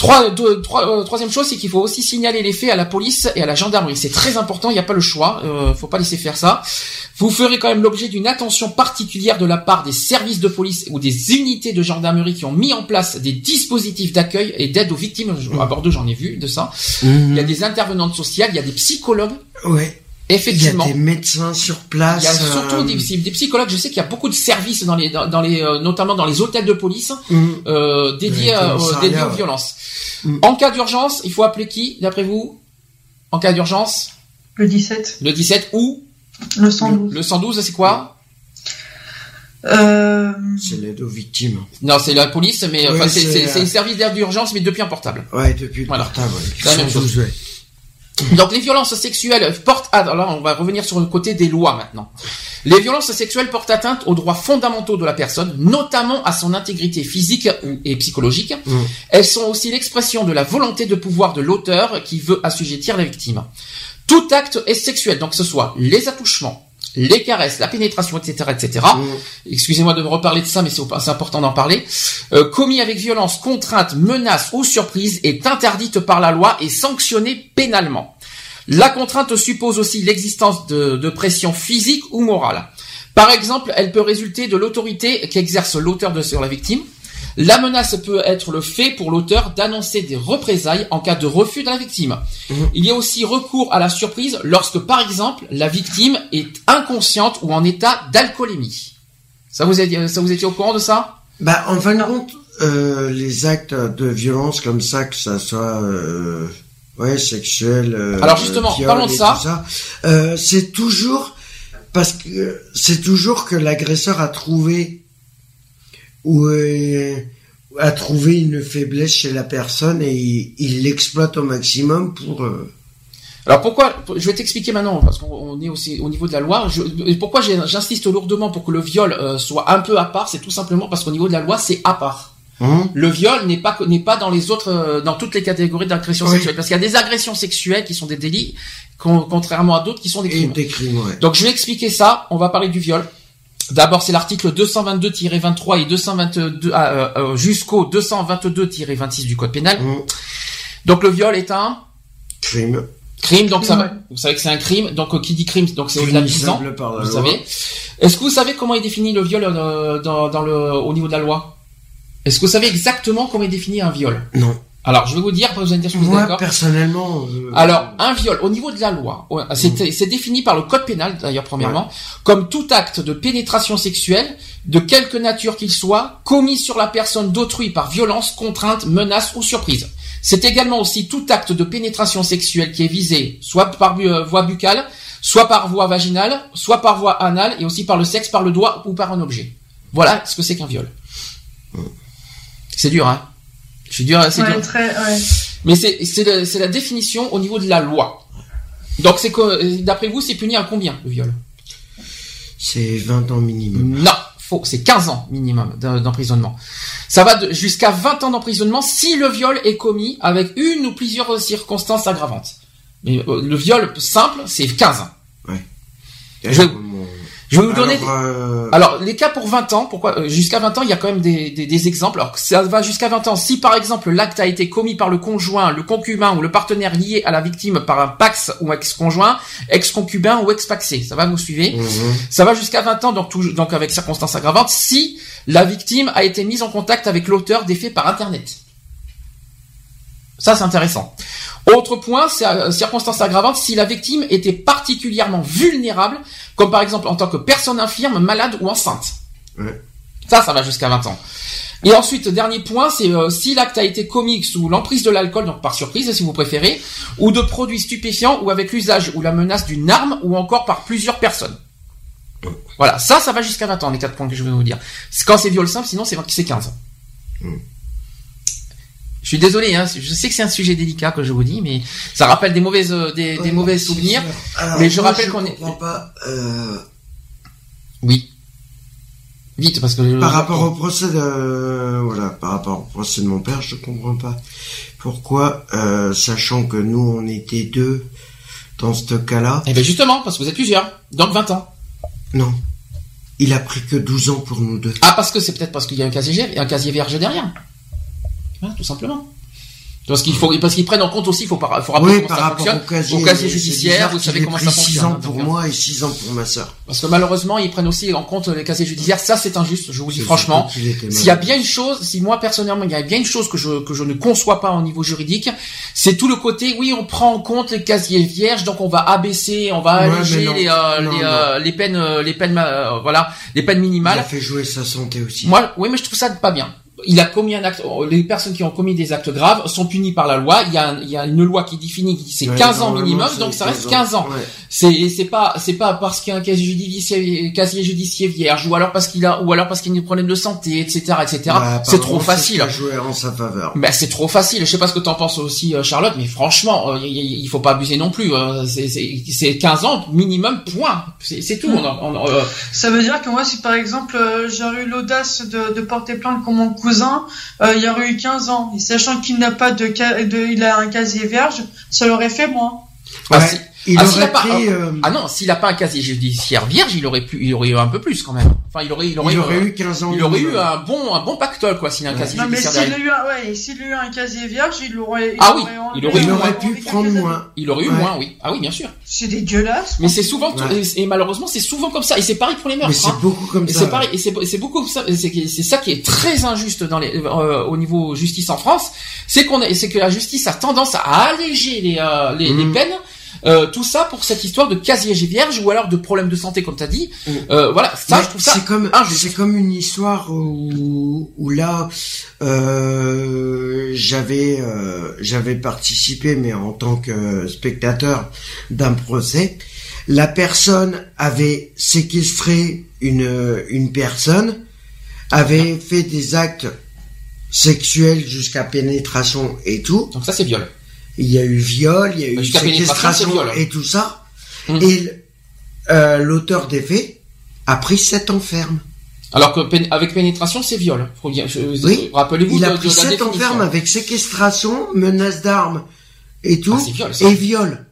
Trois, deux- trois- euh, troisième chose, c'est qu'il faut aussi signaler les faits à la police et à la gendarmerie. C'est très important, il n'y a pas le choix, euh, faut pas laisser faire ça. Vous ferez quand même l'objet d'une attention particulière de la part des services de police ou des unités de gendarmerie qui ont mis en place des dispositifs d'accueil et d'aide aux victimes. À Bordeaux, j'en ai vu de ça. Il y a des intervenantes sociales, il y a des psychologues, Ouais. Il y a effectivement. des médecins sur place. Il y a surtout euh, des, des psychologues. Je sais qu'il y a beaucoup de services dans les, dans, dans les, euh, notamment dans les hôtels de police, euh, dédiés, Les euh, aux ouais. violences. En cas d'urgence, il faut appeler qui, d'après vous? En cas d'urgence, Le 17, le 17 ou? Le 112. le 112, c'est quoi? Euh, C'est l'aide aux victimes. Non, c'est la police, mais Ouais, enfin, c'est c'est, c'est- euh, c'est le service d'aide d'urgence, mais depuis un portable. Ouais, depuis le Voilà. portable. ouais. Donc les violences sexuelles portent atteinte. Alors on va revenir sur le côté des lois maintenant. Les violences sexuelles portent atteinte aux droits fondamentaux de la personne, notamment à son intégrité physique et psychologique. Mm. Elles sont aussi l'expression de la volonté de pouvoir de l'auteur qui veut assujettir la victime. Tout acte est sexuel, donc que ce soit les attouchements, les caresses, la pénétration, etc., etc. Mm. Excusez-moi de me reparler de ça, mais c'est c'est important d'en parler. Euh, commis avec violence, contrainte, menace ou surprise est interdite par la loi et sanctionnée pénalement. La contrainte suppose aussi l'existence de, de pression physique ou morale. Par exemple, elle peut résulter de l'autorité qu'exerce l'auteur de sur la victime. La menace peut être le fait pour l'auteur d'annoncer des représailles en cas de refus de la victime. Il y a aussi recours à la surprise lorsque, par exemple, la victime est inconsciente ou en état d'alcoolémie. Ça vous, est, ça vous étiez au courant de ça? Bah, en fin de compte, euh, les actes de violence comme ça, que ça soit euh, ouais sexuel. euh, Alors justement, parlons de ça. tout euh, c'est toujours parce que c'est toujours que l'agresseur a trouvé ou euh, a trouvé une faiblesse chez la personne et il l'exploite au maximum pour. euh, Alors pourquoi Je vais t'expliquer maintenant parce qu'on on est aussi au niveau de la loi. Je, et pourquoi j'insiste lourdement pour que le viol euh, soit un peu à part, c'est tout simplement parce qu'au niveau de la loi, c'est à part. hein Le viol n'est pas n'est pas dans les autres euh, dans toutes les catégories d'agressions Oui. sexuelles parce qu'il y a des agressions sexuelles qui sont des délits con- contrairement à d'autres qui sont des crimes. des crimes, ouais. Donc je vais expliquer ça. On va parler du viol. D'abord, c'est l'article 222-23 et 222 ah, euh, euh, jusqu'au 222-26 du code pénal. Hein, Donc le viol est un crime. crime. Donc ça, va- vous savez que c'est un crime. Donc euh, qui dit crime, donc c'est au-delà de 10 ans. Punissable par la Vous loi. savez. Est-ce que vous savez comment est défini le viol euh, dans, dans le au niveau de la loi? Est-ce que vous savez exactement comment est défini un viol? Non. Alors je vais vous dire, après vous allez me dire si vous êtes Moi, d'accord. personnellement. euh, Alors, un viol, au niveau de la loi, ouais, c'est défini par le code pénal, d'ailleurs, premièrement, comme tout acte de pénétration sexuelle, de quelque nature qu'il soit, commis sur la personne d'autrui par violence, contrainte, menace ou surprise. C'est également aussi tout acte de pénétration sexuelle qui est visé, soit par euh, voie buccale, soit par voie vaginale, soit par voie anale, et aussi par le sexe, par le doigt ou par un objet. Voilà ce que c'est qu'un viol. C'est dur, hein Je suis dur, c'est ouais, dur. très, ouais. Mais c'est c'est la définition au niveau de la loi. Donc c'est que d'après vous c'est puni à combien le viol? C'est 20 ans minimum. Non, faux, c'est 15 ans minimum d'emprisonnement. Ça va de- jusqu'à 20 ans d'emprisonnement si le viol est commis avec une ou plusieurs circonstances aggravantes. Mais euh, le viol simple, c'est 15 ans. Je- Je vais vous donner Alors, euh, Alors, les cas pour 20 ans, pourquoi euh, jusqu'à 20 ans, il y a quand même des, des, des exemples. Alors, ça va jusqu'à 20 ans. Si par exemple l'acte a été commis par le conjoint, le concubin ou le partenaire lié à la victime par un pax ou ex-conjoint, ex-concubin ou ex-paxé, ça va vous suivez mhm. Ça va jusqu'à 20 ans, donc, toujours- donc avec circonstances aggravantes, si la victime a été mise en contact avec l'auteur des faits par Internet. Ça, c'est intéressant. Autre point, c'est euh, circonstance aggravante si la victime était particulièrement vulnérable, comme par exemple en tant que personne infirme, malade ou enceinte. Ouais. Ça, ça va jusqu'à 20 ans. Et ensuite, dernier point, c'est euh, si l'acte a été commis sous l'emprise de l'alcool, donc par surprise si vous préférez, ou de produits stupéfiants, ou avec l'usage ou la menace d'une arme, ou encore par plusieurs personnes. Voilà, ça, ça va jusqu'à 20 ans, les quatre points que je vais vous dire. Quand c'est viol simple, sinon c'est c'est 15. Je suis désolé, hein, je sais que c'est un sujet délicat que je vous dis, mais ça rappelle des mauvaises, euh, des, mauvais souvenirs. Alors, Mais je moi, rappelle qu'on est- comprends pas, euh, Oui. Vite, parce que... par rapport au procès de, voilà, par rapport au procès de mon père, je comprends pas. Pourquoi, euh, sachant que nous on était deux dans ce cas-là? Eh bien justement, parce que vous êtes plusieurs, donc 20 ans. Non. Il a pris que 12 ans pour nous deux. Ah, parce que c'est peut-être parce qu'il y a un casier, un casier vierge derrière. Voilà, tout simplement. Parce qu'il faut, parce qu'ils prennent en compte aussi, il faut, par, faut rappeler Oui, comment par ça fonctionne. au casier, au casier judiciaire, vous savez comment ça 6 fonctionne. ans pour donc, moi et 6 ans pour ma sœur. Parce que malheureusement, ils prennent aussi en compte les casiers judiciaires. Ça, c'est injuste. Je vous dis franchement. S'il y a bien une chose, si moi personnellement, il y a bien une chose que je que je ne conçois pas au niveau juridique, c'est tout le côté. Oui, on prend en compte les casiers vierges, donc on va abaisser, on va Ouais, alléger les euh, Non, les, euh, les peines euh, les peines euh, voilà les peines minimales. fait jouer sa santé aussi. Moi, oui, mais je trouve ça pas bien. Il a commis un acte. Les personnes qui ont commis des actes graves sont punies par la loi. Il y a, un- il y a une loi qui définit que c'est Ouais, 15 ans minimum, donc ça reste 15 ans. Ouais. C'est c'est pas c'est pas parce qu'il y a un casier judiciaire casier judiciaire vierge ou alors parce qu'il a ou alors parce qu'il a des problèmes de santé etc etc. Bah, c'est trop facile. en sa faveur. Ben c'est trop facile. Je sais pas ce que t'en penses aussi euh, Charlotte, mais franchement euh, il faut pas abuser non plus. euh, c'est c'est c'est 15 ans minimum point. C'est tout. On, on euh, Ça veut dire que moi, si par exemple j'aurais eu l'audace de, de porter plainte contre mon cousin, euh, il y aurait eu 15 ans, et sachant qu'il n'a pas de, ca- de, il a un casier vierge, ça l'aurait fait moins. ah, si- Il Ah, s'il aurait a pas- euh, ah non, s'il a pas un casier judiciaire vierge, il aurait pu il aurait eu un peu plus quand même. Enfin il aurait il aurait, il aurait euh, eu 15 ans. il aurait eu un bon un bon pactole quoi s'il a un Ouais. casier Non, mais judiciaire s'il derrière. a eu un, ouais, s'il eu un casier vierge, il aurait. Ah oui, il aurait eu Il aurait pu prendre moins. Il aurait eu Ouais. moins oui. Ah oui bien sûr. C'est dégueulasse. Mais c'est souvent, Ouais. et, et malheureusement, c'est souvent comme ça. Et c'est pareil pour les Mais meurtres. c'est hein. beaucoup comme Et ça. c'est pareil, et c'est c'est beaucoup ça. et C'est ça qui est très injuste dans les, euh, au niveau justice en France, c'est qu'on, est- c'est que la justice a tendance à alléger les, euh, les, les Mhm. peines. Euh, tout ça pour cette histoire de casier vierge ou alors de problèmes de santé comme t'as dit. Mhm. Euh, voilà, ça Mais je trouve ça c'est comme c'est comme une histoire où, où là euh, j'avais j'avais participé mais en tant que spectateur d'un procès la personne avait séquestré une une personne avait fait des actes sexuels jusqu'à pénétration et tout Donc ça c'est viol. Il y a eu viol il y a eu pénétration, séquestration et tout ça Mhm. et euh, l'auteur des faits a pris sept ans ferme Alors que avec pénétration c'est viol. Oui. Rappelez-vous Il de, a de pris la 7 ans ferme avec séquestration, menace d'armes et tout, Ah, viol, et viol.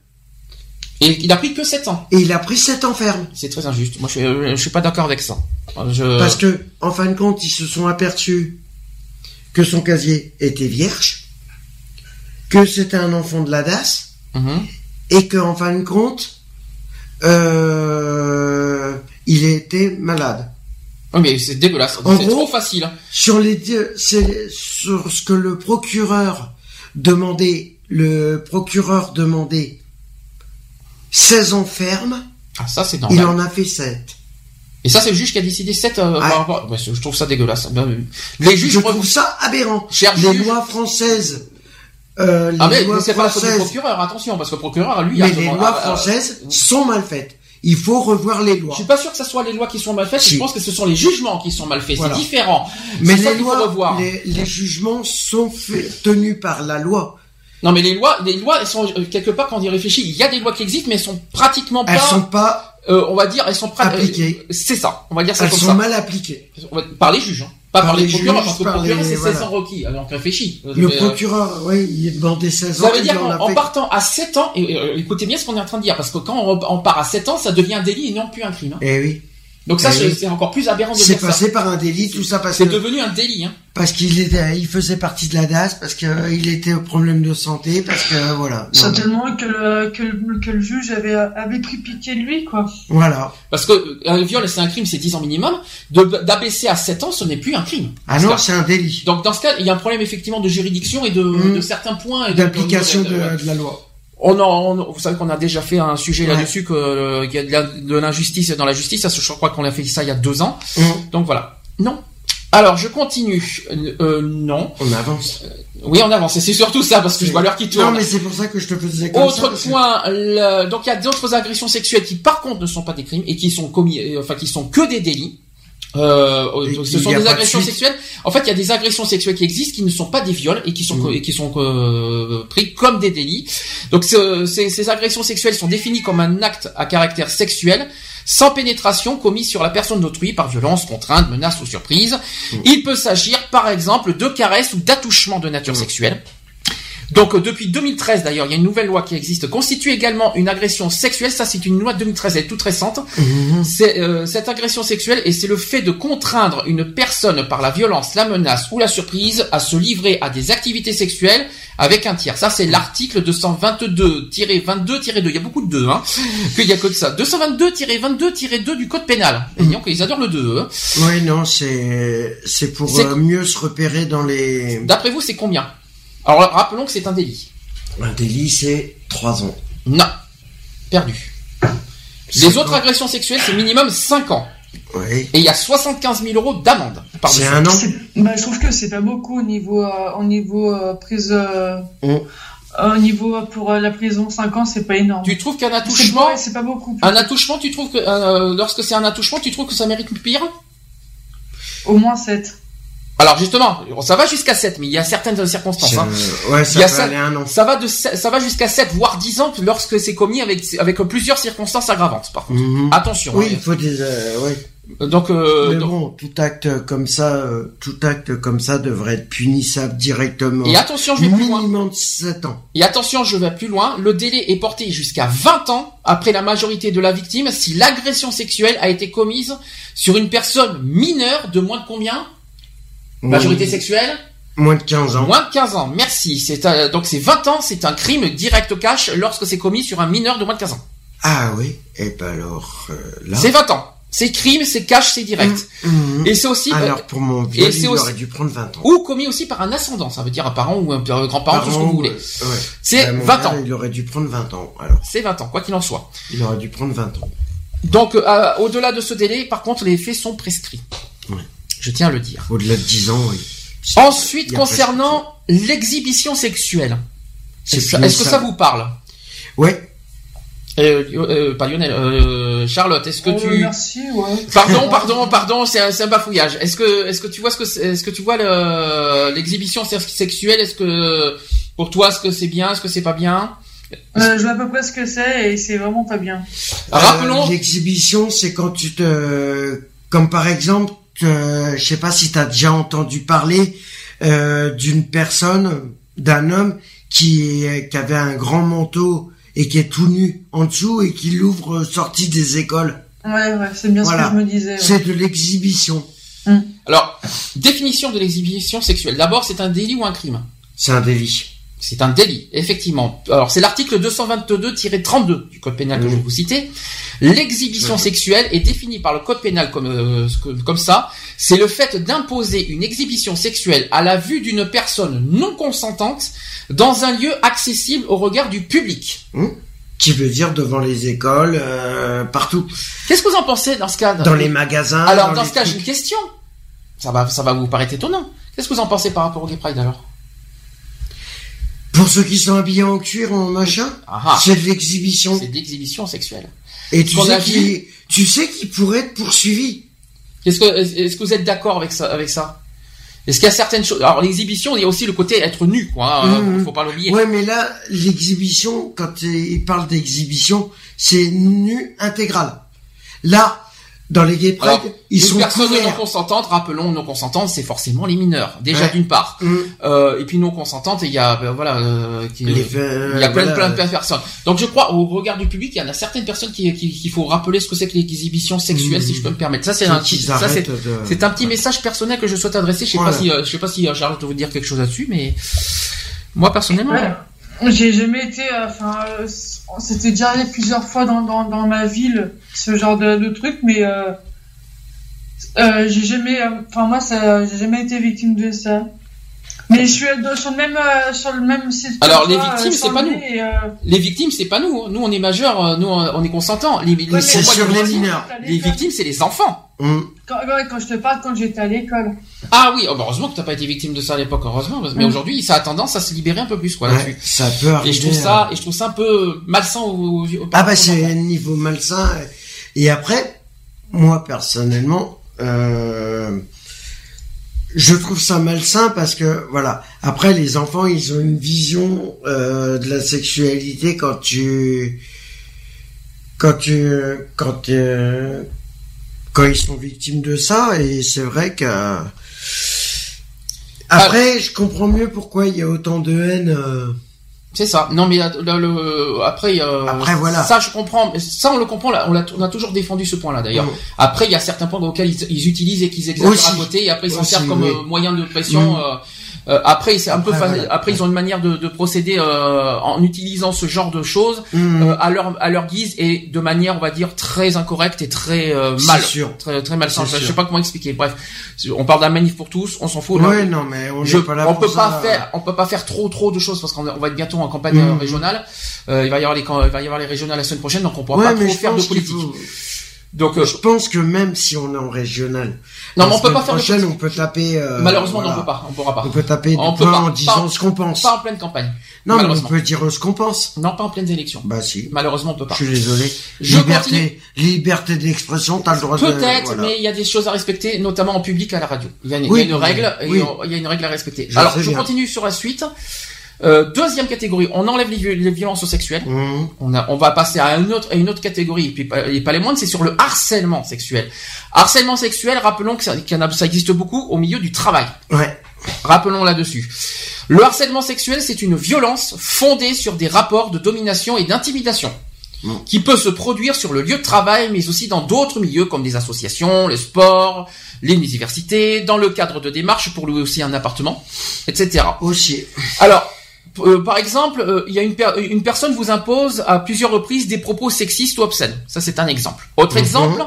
Et il a pris que 7 ans. Et il a pris 7 ans ferme. C'est très injuste. Moi je, suis- je suis pas d'accord avec ça. Je... Parce que, en fin de compte, ils se sont aperçus que son casier était vierge, que c'était un enfant de la DAS, Mhm. et que, en fin de compte, euh, il était malade. Oui, mais c'est dégueulasse. En C'est gros- trop facile. hein. Sur les, sur ce que le procureur demandait, le procureur demandait 16 ans ferme, Ah, ça, c'est il normal. en a fait 7. Et ça, c'est le juge qui a décidé 7 euh, Ouais. par rapport- ouais, je trouve ça dégueulasse. Les juges, Je trouve ça aberrant. Les lois françaises, euh, les Ah, mais, c'est pas la faute du procureur, attention, parce que le procureur, lui, mais a les demandé- lois ah, françaises sont mal faites. Il faut revoir les Je lois. suis pas sûr que ce soit les lois qui sont mal faites, Si. je pense que ce sont les jugements qui sont mal faits. Voilà. C'est différent. Mais les lois, revoir. les, les jugements sont tenus par la loi. Non, mais les lois, les lois, elles sont euh, quelque part quand on y réfléchit, il y a des lois qui existent, mais elles sont pratiquement pas, Elles sont pas, euh, on va dire, elles sont pra- Appliquées. euh, C'est ça. On va dire ça elles comme sont ça. mal appliquées. Par les juges, hein. Pas par, Par les, procureurs, parce que le procureur, c'est voilà. 16 ans requis. Alors, réfléchis. Le Mais, euh, procureur, oui, il demandait 16 ans. Ça veut dire en qu'en fait partant à 7 ans, et, euh, écoutez bien ce qu'on est en train de dire, parce que quand on, on part à 7 ans, ça devient un délit et non plus un crime. hein. Eh oui. Donc ça, Eh c'est encore plus aberrant de C'est dire ça. passé par un délit, tout ça parce C'est devenu un délit. Hein. parce qu'il était, il faisait partie de la DAS, parce que euh, il était au problème de santé, parce que euh, voilà. Certainement que le, que, le, que le juge avait, avait pris pitié de lui, quoi. Voilà. Parce que euh, un viol, c'est un crime, c'est 10 ans minimum. De- D'abaisser à 7 ans, ce n'est plus un crime. Ah non, c'est un délit. Donc dans ce cas, il y a un problème effectivement de juridiction et de, Mm. de certains points. et D'application de- de, de- de la loi. On, en- on- vous savez qu'on a déjà fait un sujet Ouais. là-dessus que euh, il y a de la- de l'injustice dans la justice. Je crois qu'on a fait ça il y a deux ans. Hum, Donc voilà. Non. Alors je continue. Euh, euh, non. On avance. Oui, on avance. Et c'est surtout ça parce que je vois l'heure qui tourne. Non, mais c'est pour ça que je te faisais comme ça. Autre que- point, le- donc il y a d'autres agressions sexuelles qui par contre ne sont pas des crimes et qui sont commis, euh, enfin qui sont que des délits. Euh, ce sont des de agressions sexuelles. En fait, il y a des agressions sexuelles qui existent qui ne sont pas des viols et qui sont Mhm. et qui sont euh, pris comme des délits. Donc ce- ces, ces agressions sexuelles sont définies comme un acte à caractère sexuel sans pénétration commis sur la personne d'autrui par violence, contrainte, menace ou surprise. Mhm. Il peut s'agir par exemple de caresses ou d'attouchements de nature Mhm. sexuelle Donc depuis 2013 d'ailleurs, il y a une nouvelle loi qui existe, constitue également une agression sexuelle. Ça c'est une loi de 2013, elle est toute récente. Mhm. C'est euh, cette agression sexuelle et c'est le fait de contraindre une personne par la violence, la menace ou la surprise à se livrer à des activités sexuelles avec un tiers. Ça c'est l'article 222-22-2. Il y a beaucoup de 2, hein. Qu'il y a que de ça. 222-22-2 du code pénal. Et disons qu'ils adorent le 2. Hein. Oui, non, c'est c'est pour euh, mieux se repérer dans les. D'après vous, c'est combien? Alors rappelons que c'est un délit. Un délit, c'est 3 ans. Non. Perdu. Les autres ans. agressions sexuelles, c'est minimum 5 ans. Oui. Et il y a 75 000 euros d'amende. C'est un an. Bah, je trouve que c'est pas beaucoup au niveau, euh, au niveau euh, prise. euh, Mm. Au niveau pour euh, la prison, 5 ans, c'est pas énorme. Tu trouves qu'un attouchement, c'est pas beaucoup. un attouchement, tu trouves que euh, lorsque c'est un attouchement, tu trouves que ça mérite pire? Au moins 7. Alors justement, ça va jusqu'à 7, mais il y a certaines circonstances. C'est- hein. Ouais, Il y a ça peut ça- aller un an. Ça va de sept- ça va jusqu'à 7 voire 10 ans lorsque c'est commis avec avec plusieurs circonstances aggravantes. Par contre, Mhm. attention. Oui, hein. il faut des. euh, ouais. Donc, euh, Mais donc- bon, tout acte comme ça, euh, tout acte comme ça devrait être punissable directement. et attention, je vais plus loin. Minimum de 7 ans. Et attention, je vais plus loin. Le délai est porté jusqu'à 20 ans après la majorité de la victime si l'agression sexuelle a été commise sur une personne mineure de moins de combien? Majorité Oui. sexuelle Moins de 15 ans. Moins de 15 ans. Merci. C'est euh, donc c'est 20 ans, c'est un crime direct cash lorsque c'est commis sur un mineur de moins de 15 ans. Ah oui. Et ben alors euh, là. C'est 20 ans. C'est crime, c'est cash, c'est direct. Mhm. Et c'est aussi euh, Alors pour mon viol, il aussi- aurait dû prendre 20 ans. ou commis aussi par un ascendant, ça veut dire un parent ou un grand-parent, tout ce que vous voulez. ouais. C'est Euh, mon 20 père, ans. Il aurait dû prendre 20 ans. Alors, C'est 20 ans, quoi qu'il en soit. il aurait dû prendre 20 ans. Donc, euh, au-delà de ce délai, par contre, les faits sont prescrits. Ouais. Je tiens à le dire. Au-delà de 10 ans, oui. Ensuite, concernant l'exhibition sexuelle, est-ce que ça. vous parle? Ouais. euh, euh, Pas Lionel, euh, Charlotte, est-ce que Euh, tu... Merci, ouais. Pardon, pardon, pardon, c'est un, c'est un bafouillage. Est-ce que, est-ce que tu vois ce que, c'est- est-ce que tu vois le- l'exhibition se- sexuelle? Est-ce que, pour toi, est-ce que c'est bien Est-ce que c'est pas bien? Euh, je vois à peu près ce que c'est et c'est vraiment pas bien. Rappelons, L'exhibition, c'est quand tu te... Comme par exemple, euh, je sais pas si tu as déjà entendu parler euh, d'une personne, d'un homme qui, avait un grand manteau et qui est tout nu en dessous et qui l'ouvre sorti des écoles. Ouais, ouais, c'est bien Voilà. ce que je me disais. ouais. C'est de l'exhibition. alors, définition de l'exhibition sexuelle. D'abord, c'est un délit ou un crime? C'est un délit. C'est un délit, effectivement. Alors, c'est l'article 222-32 du code pénal que Mmh. je vais vous citer. L'exhibition sexuelle est définie par le code pénal comme, euh, comme ça. C'est le fait d'imposer une exhibition sexuelle à la vue d'une personne non consentante dans un lieu accessible au regard du public. Qui veut dire devant les écoles, euh, partout. Qu'est-ce que vous en pensez dans ce cas Dans les magasins. Alors, dans les ce cas, j'ai une question. Ça va, ça va vous paraître étonnant. Qu'est-ce que vous en pensez par rapport au Gay Pride alors? Pour ceux qui sont habillés en cuir, en machin, Ah ah, c'est de l'exhibition. c'est de l'exhibition sexuelle. Et tu qu'on a sais vu. qu'il, tu sais qu'il pourrait être poursuivi. Est-ce que, est-ce que vous êtes d'accord avec ça, avec ça? Est-ce qu'il y a certaines choses Alors l'exhibition, il y a aussi le côté être nu, quoi. hein, Mhm. Faut pas l'oublier. Ouais, mais là, l'exhibition, quand il parle d'exhibition, c'est nu intégral. Là, dans les gay pride, Alors, ils Une sont personne non couverts. consentante, rappelons, non consentante, c'est forcément les mineurs. Déjà Ouais. d'une part. Hum, Euh, et puis non consentante, il y a, ben, voilà, euh, qui- les il y a plein, voilà. plein de personnes. Donc je crois, au regard du public, il y en a certaines personnes qui, qui- qu'il faut rappeler ce que c'est que l'exhibition sexuelle, Mhm. si je peux me permettre. Ça, c'est un, qu'ils ça, c'est, arrêtent de- c'est un petit message personnel que je souhaite adresser. Je sais Voilà. pas si, je sais pas si veut vous dire quelque chose là-dessus, mais moi personnellement. Ouais. J'ai jamais été, euh, enfin, euh, c'était déjà arrivé plusieurs fois dans, dans, dans ma ville, ce genre de, de truc, mais euh, euh, j'ai jamais, euh, enfin moi, j'ai jamais été victime de ça. Mais je suis sur le même, euh, sur le même Alors, les victimes, euh, c'est pas nous. euh, Les victimes, c'est pas nous. Nous, on est majeurs, euh, nous, on est consentants. Les, C'est sur les mineurs. Les victimes, c'est les enfants. Hum. Quand, ouais, quand je te parle, quand j'étais à l'école. Ah oui, oh, bah, heureusement que t'as pas été victime de ça à l'époque, heureusement. Mais Mm. aujourd'hui, ça a tendance à se libérer un peu plus, quoi, là-dessus. ça peut arriver. Et je trouve ça, et je trouve ça un peu malsain au, au- Ah bah c'est enfants. niveau malsain. Et après, moi personnellement, euh, je trouve ça malsain parce que voilà. Après, les enfants, ils ont une vision euh, de la sexualité quand tu, quand tu, quand euh, quand ils sont victimes de ça. Et c'est vrai que Après, je comprends mieux pourquoi il y a autant de haine. euh, C'est ça. Non, mais le- après, euh, Après, voilà. Ça, je comprends. Ça, on le comprend. là, On a, on a toujours défendu ce point-là, d'ailleurs. Après, il y a certains points auxquels ils, ils utilisent et qu'ils exagèrent à côté, et après ils s'en servent comme oui. euh, moyen de pression. Mm. euh, euh, après, c'est un peu. Après, fa- voilà. Après, ils ont une manière de, de procéder euh, en utilisant ce genre de choses hum, euh, à leur à leur guise et de manière, on va dire, très incorrecte et très euh, mal, sûr. très très malsain. Je sais pas comment expliquer. Bref, on parle d'un manif pour tous, on s'en fout. là. Ouais, non, mais on Je- n'est pas là on pour peut ça. pas faire, on peut pas faire trop trop de choses parce qu'on on va être bientôt en campagne Mhm. euh, régionale. Euh, il va y avoir les, il va y avoir les régionales la semaine prochaine, donc on pourra Ouais, pas trop faire de politique. faut- Donc euh, Je pense que même si on est en régional, non, mais on peut pas faire prochaine, politique. on peut taper. euh, Malheureusement, non, voilà. on peut pas, on pourra pas. On peut taper On peut pas- en disant pas- ce qu'on pense. Pas en pleine campagne. Non, mais on peut dire ce qu'on pense. Non, pas en pleine élection. Bah si. Malheureusement, on peut pas. Je suis désolé. Je liberté, continue. liberté d'expression, t'as le droit de. Peut-être, voilà. mais il y a des choses à respecter, notamment en public à la radio. Il y a une, Oui, il y a une oui, règle, oui. il y a une règle à respecter. Je Alors, je bien. continue sur la suite. Euh, deuxième catégorie, on enlève les, vi- les violences sexuelles. Hum, On, a, on va passer à une autre, à une autre catégorie, et puis pas, et pas les moindres, c'est sur le harcèlement sexuel. Harcèlement sexuel, rappelons que ça, en a- ça existe beaucoup au milieu du travail. Ouais. Rappelons là-dessus. Le harcèlement sexuel, c'est une violence fondée sur des rapports de domination et d'intimidation, Mm. qui peut se produire sur le lieu de travail, mais aussi dans d'autres milieux comme des associations, les sports, les universités, dans le cadre de démarches pour louer aussi un appartement, etc. Aussi. Alors, euh, par exemple, euh, il y a une, per- une personne vous impose à plusieurs reprises des propos sexistes ou obscènes. Ça, c'est un exemple. Autre Mhm. exemple,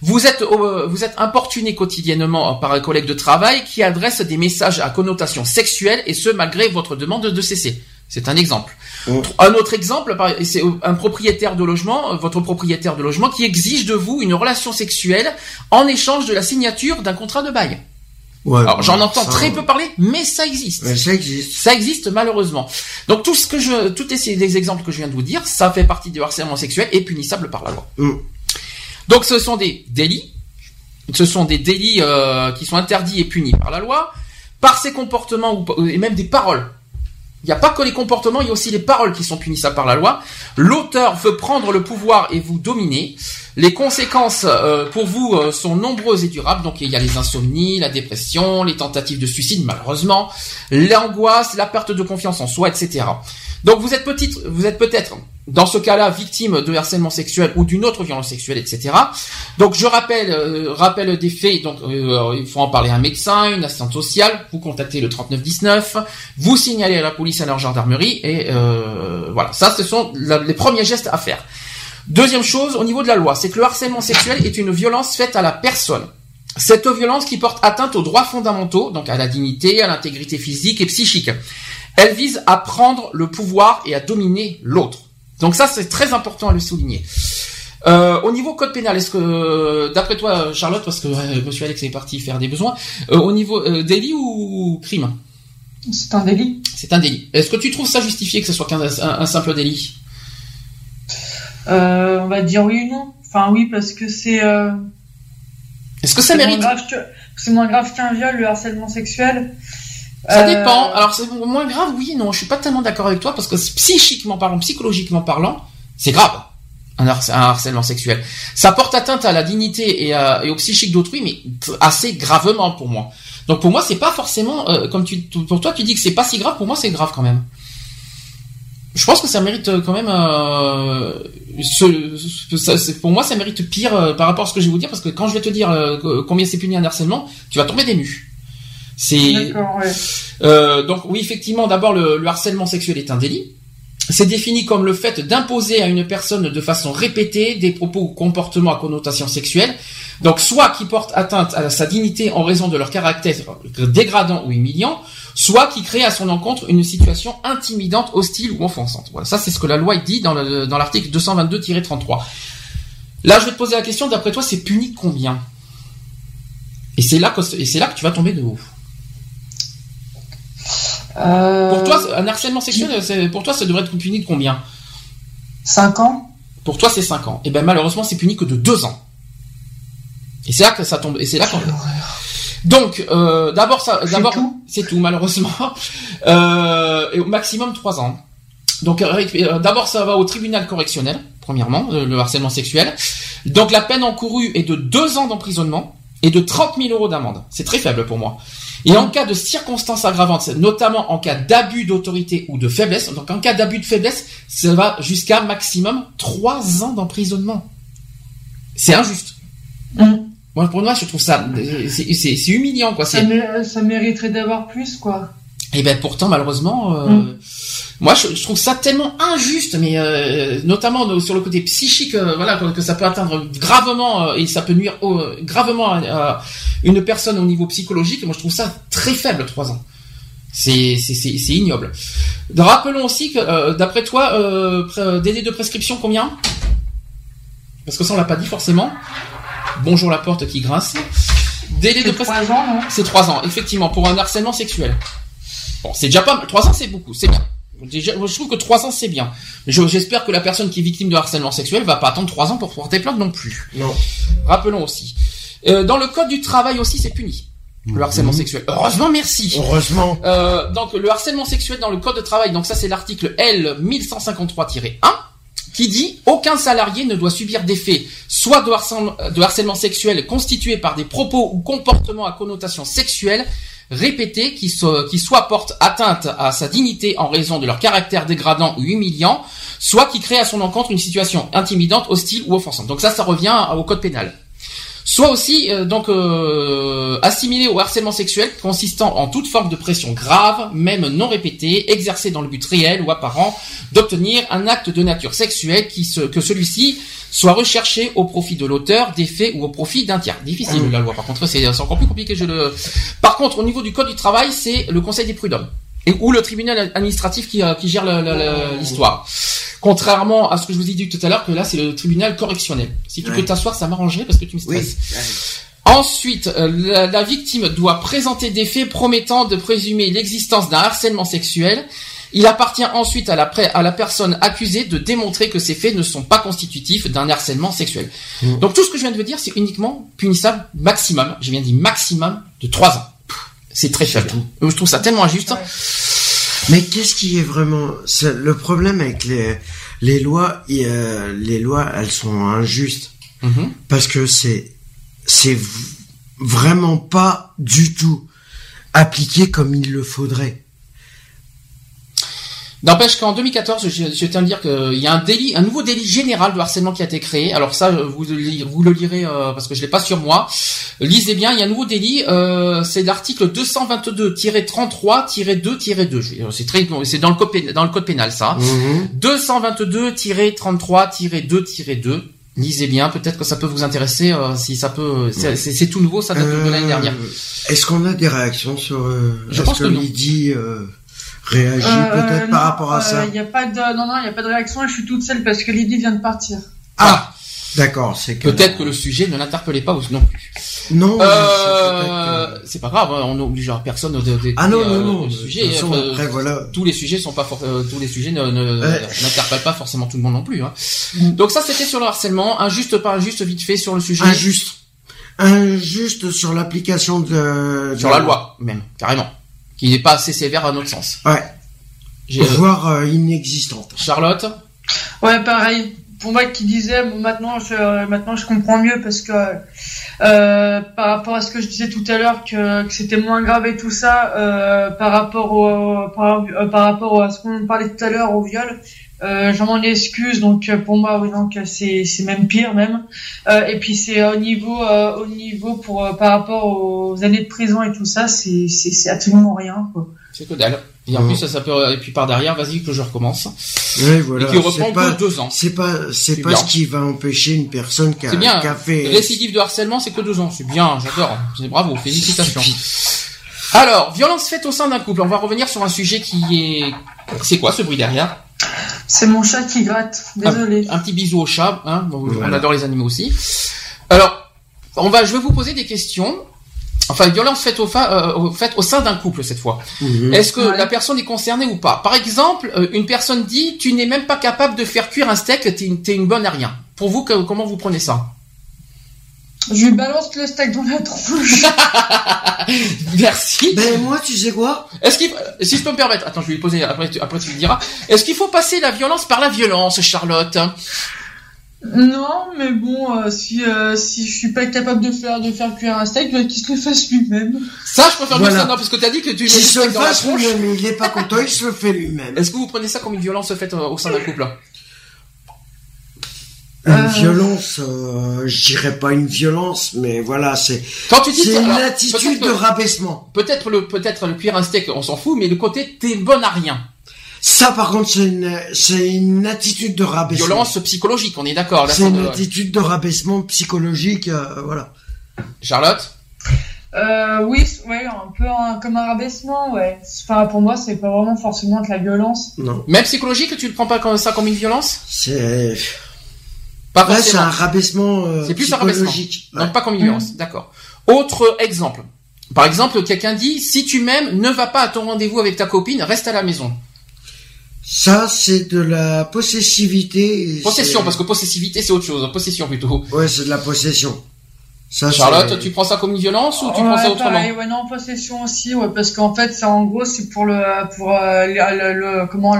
vous êtes euh, vous êtes importuné quotidiennement par un collègue de travail qui adresse des messages à connotation sexuelle et ce malgré votre demande de cesser. C'est un exemple. Mhm. Un autre exemple, c'est un propriétaire de logement, euh, votre propriétaire de logement qui exige de vous une relation sexuelle en échange de la signature d'un contrat de bail. Ouais. Alors, j'en bon, entends ça, très peu parler, mais ça existe. Ça existe. Ça existe malheureusement. Donc tout ce que je, tous les, les exemples que je viens de vous dire, ça fait partie du harcèlement sexuel et punissable par la loi. Mm. Donc ce sont des délits, ce sont des délits euh, qui sont interdits et punis par la loi, par ces comportements ou, et même des paroles. Il n'y a pas que les comportements, il y a aussi les paroles qui sont punissables par la loi. L'auteur veut prendre le pouvoir et vous dominer. Les conséquences euh, pour vous euh, sont nombreuses et durables. Donc il y a les insomnies, la dépression, les tentatives de suicide malheureusement, l'angoisse, la perte de confiance en soi, etc. Donc vous êtes petite, vous êtes peut-être dans ce cas-là victime de harcèlement sexuel ou d'une autre violence sexuelle, etc. Donc je rappelle, euh, rappelle des faits. Donc euh, il faut en parler à un médecin, une assistante sociale. Vous contactez le 3919, vous signalez à la police, à leur gendarmerie et euh, voilà. Ça, ce sont les premiers gestes à faire. Deuxième chose, au niveau de la loi, c'est que le harcèlement sexuel est une violence faite à la personne. Cette violence qui porte atteinte aux droits fondamentaux, donc à la dignité, à l'intégrité physique et psychique. Elle vise à prendre le pouvoir et à dominer l'autre. Donc ça, c'est très important à le souligner. Euh, au niveau code pénal, est-ce que, d'après toi, Charlotte, parce que euh, Monsieur Alex est parti faire des besoins, euh, au niveau euh, délit ou crime? C'est un délit. C'est un délit. Est-ce que tu trouves ça justifié que ce soit qu'un un- un simple délit? On va dire oui ou non. Enfin oui parce que c'est. Est-ce que ça mérite? C'est moins grave qu'un viol, le harcèlement sexuel. Ça Euh, dépend. Alors c'est moins grave, oui non. Je suis pas tellement d'accord avec toi parce que psychiquement parlant, psychologiquement parlant, c'est grave. Un, harc- un harcèlement sexuel. Ça porte atteinte à la dignité et, à- et au psychique d'autrui, mais assez gravement pour moi. Donc pour moi, c'est pas forcément euh, comme tu pour toi tu dis que c'est pas si grave. Pour moi, c'est grave quand même. Je pense que ça mérite euh, quand même. Euh, ce, ce- ça- pour moi, ça mérite pire euh, par rapport à ce que je vais vous dire parce que quand je vais te dire combien c'est puni un harcèlement, tu vas tomber des nues. C'est ouais. euh, donc oui, effectivement, d'abord le, le harcèlement sexuel est un délit. C'est défini comme le fait d'imposer à une personne de façon répétée des propos ou comportements à connotation sexuelle, donc soit qui portent atteinte à sa dignité en raison de leur caractère dégradant ou humiliant, soit qui créent à son encontre une situation intimidante, hostile ou offensante. Voilà, ça c'est ce que la loi dit dans le- dans l'article 222-33. Là, je vais te poser la question, d'après toi, c'est puni combien? Et c'est là que et c'est là que tu vas tomber de haut. Euh, Pour toi, un harcèlement sexuel, pour toi, ça devrait être puni de combien? 5 ans Pour toi, c'est 5 ans. Et ben malheureusement, c'est puni que de 2 ans. Et c'est là que ça tombe. Et c'est là qu'on. Donc, euh, d'abord, ça, C'est d'abord, tout c'est tout malheureusement. Euh, et au maximum 3 ans. Donc, d'abord, ça va au tribunal correctionnel, premièrement, le harcèlement sexuel. Donc, la peine encourue est de 2 ans d'emprisonnement et de 30 000 euros d'amende. C'est très faible pour moi. Et en cas de circonstances aggravantes, notamment en cas d'abus d'autorité ou de faiblesse, donc en cas d'abus de faiblesse, ça va jusqu'à maximum trois ans d'emprisonnement. C'est injuste. Mm. Moi, pour moi, je trouve ça, c'est humiliant, quoi. Ça, C'est, mé- ça mériterait d'avoir plus, quoi. et ben pourtant, malheureusement, euh, Mm. Moi, je, je trouve ça tellement injuste, mais euh, notamment sur le côté psychique, euh, voilà, que, que ça peut atteindre gravement euh, et ça peut nuire au- gravement à, une personne au niveau psychologique. Moi, je trouve ça très faible, trois ans. C'est ignoble. Rappelons aussi que, euh, d'après toi, euh, délai de prescription combien? Parce que ça, on l'a pas dit forcément. Bonjour la porte qui grince. Délai de C'est prescription. trois ans, non C'est trois ans, effectivement, pour un harcèlement sexuel. Bon, c'est déjà pas mal. Trois ans, c'est beaucoup, c'est bien. Déjà, je trouve que trois ans, c'est bien. J'espère que la personne qui est victime de harcèlement sexuel va pas attendre trois ans pour porter plainte non plus. Non. Rappelons aussi. Euh, dans le code du travail aussi, c'est puni. Le harcèlement sexuel. Heureusement, merci. Heureusement. Euh, donc le harcèlement sexuel dans le code de travail, donc ça c'est l'article L 1153-1 qui dit aucun salarié ne doit subir des faits soit de harcèlement, de harcèlement sexuel constitués par des propos ou comportements à connotation sexuelle répétés qui, qui soit portent atteinte à sa dignité en raison de leur caractère dégradant ou humiliant, soit qui créent à son encontre une situation intimidante, hostile ou offensante. Donc ça, ça revient au code pénal soit aussi euh, donc euh, assimilé au harcèlement sexuel consistant en toute forme de pression grave, même non répétée, exercée dans le but réel ou apparent d'obtenir un acte de nature sexuelle qui se, que celui-ci soit recherché au profit de l'auteur des faits ou au profit d'un tiers. Difficile la loi. Par contre, c'est encore plus compliqué. Je le. Par contre, au niveau du code du travail, c'est le Conseil des prud'hommes et ou le tribunal administratif qui, euh, qui gère l'histoire. Contrairement à ce que je vous ai dit tout à l'heure, que là c'est le tribunal correctionnel. Si tu Ouais. peux t'asseoir, ça m'arrangerait parce que tu me Oui. stresses. Ensuite, euh, la, la victime doit présenter des faits promettant de présumer l'existence d'un harcèlement sexuel. Il appartient ensuite à la, pré- à la personne accusée de démontrer que ces faits ne sont pas constitutifs d'un harcèlement sexuel. Mm. Donc tout ce que je viens de vous dire, c'est uniquement punissable maximum, j'ai bien dit maximum, de 3 ans. C'est très faible. Je trouve ça tellement injuste. Mais qu'est-ce qui est vraiment le problème avec les les lois y a- Les lois, elles sont injustes Mhm. parce que c'est c'est vraiment pas du tout appliqué comme il le faudrait. N'empêche qu'en 2014, je, je tiens à dire qu'il y a un délit, un nouveau délit général de harcèlement qui a été créé. Alors ça, vous, vous le lirez euh, parce que je l'ai pas sur moi. Lisez bien, il y a un nouveau délit. euh, c'est l'article 222-33-2-2. C'est très, c'est dans le code pénal, dans le code pénal ça. Mhm. 222-33-2-2. Lisez bien, peut-être que ça peut vous intéresser. euh, si ça peut, c'est tout nouveau, ça date de- de l'année Euh, dernière. Est-ce qu'on a des réactions sur euh, Je pense que non. Lydie euh, réagit Euh, peut-être par rapport à euh, ça Il y a pas de, non, non, il y a pas de réaction et je suis toute seule parce que Lydie vient de partir. Ah, d'accord, c'est que Peut-être que le sujet ne l'interpellait pas ou non plus. non. Euh, c'est pas grave, hein, on n'obligera personne de, de, Ah non euh, non non. sujet. euh, après voilà. tous les sujets sont pas for- tous les sujets n'interpellent pas forcément tout le monde non plus. Hein. Donc ça c'était sur le harcèlement, injuste pas injuste vite fait sur le sujet, Injuste. Injuste sur l'application de sur la loi même carrément, qui n'est pas assez sévère à notre sens. Ouais. J'ai- euh, voire euh, inexistante. Charlotte, Ouais, pareil. Pour moi qui disais, bon, maintenant, je, maintenant, je comprends mieux parce que euh, par rapport à ce que je disais tout à l'heure, que, que c'était moins grave et tout ça, euh, par rapport au, par, euh, par rapport à ce qu'on parlait tout à l'heure au viol. Euh, je m'en excuse, donc euh, pour moi, oui, donc euh, c'est c'est même pire même. Euh, et puis c'est au niveau, euh, au niveau pour euh, par rapport aux années de prison et tout ça, c'est c'est c'est absolument rien. Quoi. c'est que dalle. Et en Mhm. plus ça, ça peut et puis par derrière, vas-y que je recommence. Oui, voilà. et qui reprend C'est pas, que deux ans. c'est pas, c'est pas bien. ce qui va empêcher une personne qui a, C'est bien. qui a fait. Récidive de harcèlement, c'est que deux ans. C'est bien, j'adore. C'est bravo, félicitations. Alors, violence faite au sein d'un couple. On va revenir sur un sujet qui est. C'est quoi ce bruit derrière? C'est mon chat qui gratte. Désolé. Un petit bisou au chat. Hein On Voilà. adore les animaux aussi. Alors, on va. Je vais vous poser des questions. Enfin, violence faite au, fa- euh, faite au sein d'un couple cette fois. Mhm. Est-ce que Ouais. la personne est concernée ou pas? Par exemple, euh, une personne dit tu n'es même pas capable de faire cuire un steak, t'es une, t'es une bonne à rien. Pour vous, que- comment vous prenez ça? Je lui balance le steak dans la tronche. Merci. Ben moi, tu sais quoi? Est-ce qu'il, si je peux me permettre, attends, je vais lui poser après, tu- après tu me diras. Est-ce qu'il faut passer la violence par la violence, Charlotte? Non, mais bon, euh, si euh, si je suis pas capable de faire de faire cuire un steak, bah, qu'il se le fasse lui-même. Ça, je préfère Voilà. dire ça, non, parce que t'as dit que tu mets S'il le fasse lui-même, il est pas content, il se le fait lui-même. Est-ce que vous prenez ça comme une violence faite euh, au sein d'un couple? Une Euh. violence, euh, je dirais pas une violence, mais voilà, c'est Quand tu dis c'est une alors, attitude de rabaissement. Peut-être le peut-être le un steak, on s'en fout, mais le côté t'es bonne à rien. Ça, par contre, c'est une c'est une attitude de rabaissement. Violence psychologique, on est d'accord. là, C'est une ne- attitude de rabaissement psychologique, euh, voilà. Charlotte? Euh, oui, ouais, un peu un- comme un rabaissement, ouais. Enfin, pour moi, c'est pas vraiment forcément de la violence. Non, Même psychologique, tu le prends pas comme ça comme une violence? C'est Pas là, c'est un rabaissement euh, C'est plus un rabaissement. psychologique. Ouais. Donc pas comme une Mm. violence, d'accord. Autre exemple. Par exemple, quelqu'un dit si tu m'aimes, ne va pas à ton rendez-vous avec ta copine, reste à la maison. Ça, c'est de la possessivité. et Possession, parce que possessivité c'est autre chose, possession plutôt. Ouais, c'est de la possession. Ça, Charlotte, tu prends ça comme une violence ou tu Ouais, prends ça autrement pareil, ouais, non, possession aussi, ouais, parce qu'en fait, ça, en gros, c'est pour le, pour euh, le, le- le- comment,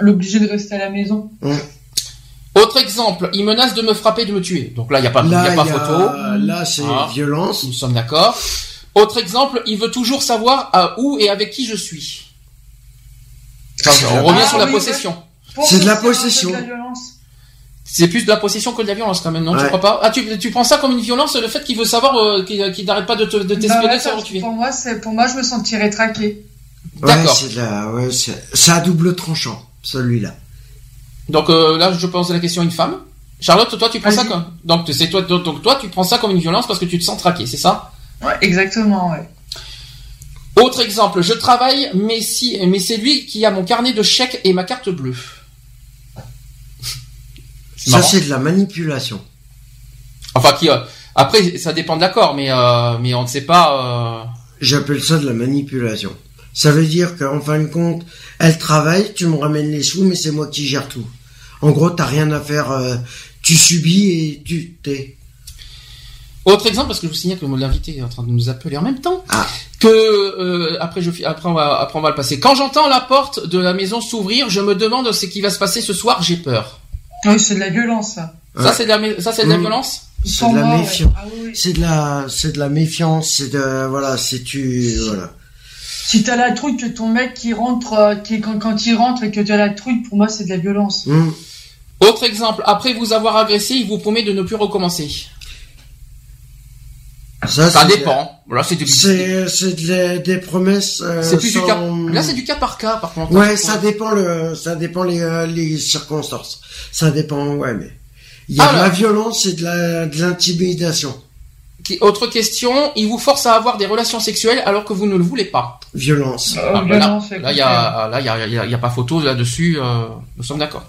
l'obliger de rester à la maison. Autre exemple, il menace de me frapper, de me tuer. Donc là, il n'y a pas, il y Là, a pas il y a- photo. Là, c'est Ah. violence. Nous sommes d'accord. Autre exemple, il veut toujours savoir à où et avec qui je suis. Enfin, on revient Ah, sur la oui, possession. Pour C'est de la possession. de la violence. C'est plus de la possession que de la violence quand même, non Tu Ouais. crois pas? Ah, tu, tu prends ça comme une violence, le fait qu'il veut savoir, euh, qu'il n'arrête pas de te- de Bah t'espionner, ouais, de savoir où tu es. pour moi, c'est, pour moi, je me sentirais traqué. D'accord. c'est ouais, c'est, à double tranchant, celui-là. Donc euh, là, je pose la question à une femme. Charlotte, toi, tu prends ça comme donc c'est toi, donc donc, toi, tu prends ça comme une violence parce que tu te sens traqué, c'est ça? Ouais, exactement, ouais. Autre exemple, je travaille, mais si, mais c'est lui qui a mon carnet de chèques et ma carte bleue. Ça, c'est de la manipulation. Enfin, qui, euh, après, ça dépend de l'accord, mais euh, mais on ne sait pas. euh, J'appelle ça de la manipulation. Ça veut dire qu'en fin de compte, elle travaille, tu me ramènes les sous, mais c'est moi qui gère tout. En gros, t'as rien à faire, euh, tu subis et tu t'es. Autre exemple, parce que je vous signale que l'invité est en train de nous appeler en même temps. Ah. Que euh, après, je, après, on va, après on va le passer. Quand j'entends la porte de la maison s'ouvrir, je me demande ce qui va se passer ce soir. J'ai peur. Oui, c'est de la violence, ça. Ça Ouais. c'est de la, mé- ça c'est de la violence. C'est de la ouais. méfiance. Ah oui. C'est de la, c'est de la méfiance, c'est de, voilà, c'est tu, voilà. Si t'as la trouille que ton mec qui rentre, euh, qui, quand, quand il rentre et que t'as la trouille, pour moi, c'est de la violence. Hum. Autre exemple, après vous avoir agressé, il vous promet de ne plus recommencer. Ça, Ça dépend. Là c'est de la- des promesses. euh, C'est plus du cas. Là c'est du cas par cas par contre. Ouais, ça dépend le, ça dépend les, euh, les circonstances. Ça dépend, ouais, mais il y a de Alors. la violence et de la, de l'intimidation. Qui- Autre question, il vous force à avoir des relations sexuelles alors que vous ne le voulez pas. Violence. Euh, Ah, bah violence, là, il y a, là, il y a, il y a- il y a pas photo là-dessus. euh, nous sommes d'accord.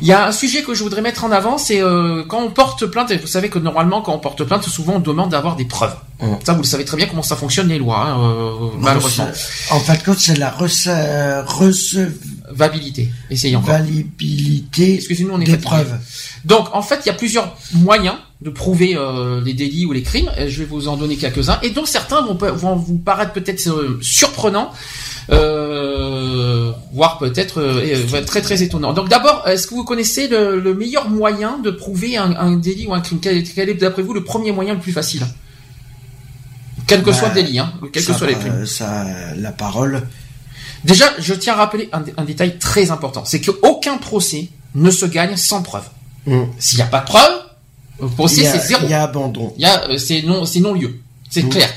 Il y a un sujet que je voudrais mettre en avant, c'est euh, quand on porte plainte. Et vous savez que normalement, quand on porte plainte, souvent on demande d'avoir des preuves. Mm. Ça, vous le savez très bien comment ça fonctionne les lois, hein, euh, malheureusement. C'est- En fait, de compte, c'est la rece- Vabilité. Essayez encore. recevabilité Excusez-nous, on est des preuves. Donc, en fait, il y a plusieurs moyens de prouver euh, les délits ou les crimes. Et je vais vous en donner quelques-uns. Et dont certains vont, vous paraître peut-être euh, surprenants, euh, voire peut-être euh, euh, très très étonnants. Donc, d'abord, est-ce que vous connaissez le, le meilleur moyen de prouver un, un délit ou un crime? Quel, est- quel est, d'après vous, le premier moyen le plus facile? Quel que Bah, soit le délit, hein, quel que soit les euh, crimes. Ça, la parole. Déjà, je tiens à rappeler un, dé- un détail très important, c'est qu'aucun procès ne se gagne sans preuve. Hum. S'il n'y a pas de preuve, le Il procès c'est zéro. il y a abandon. Il y a, euh, c'est non, c'est non lieu, c'est Mm. clair.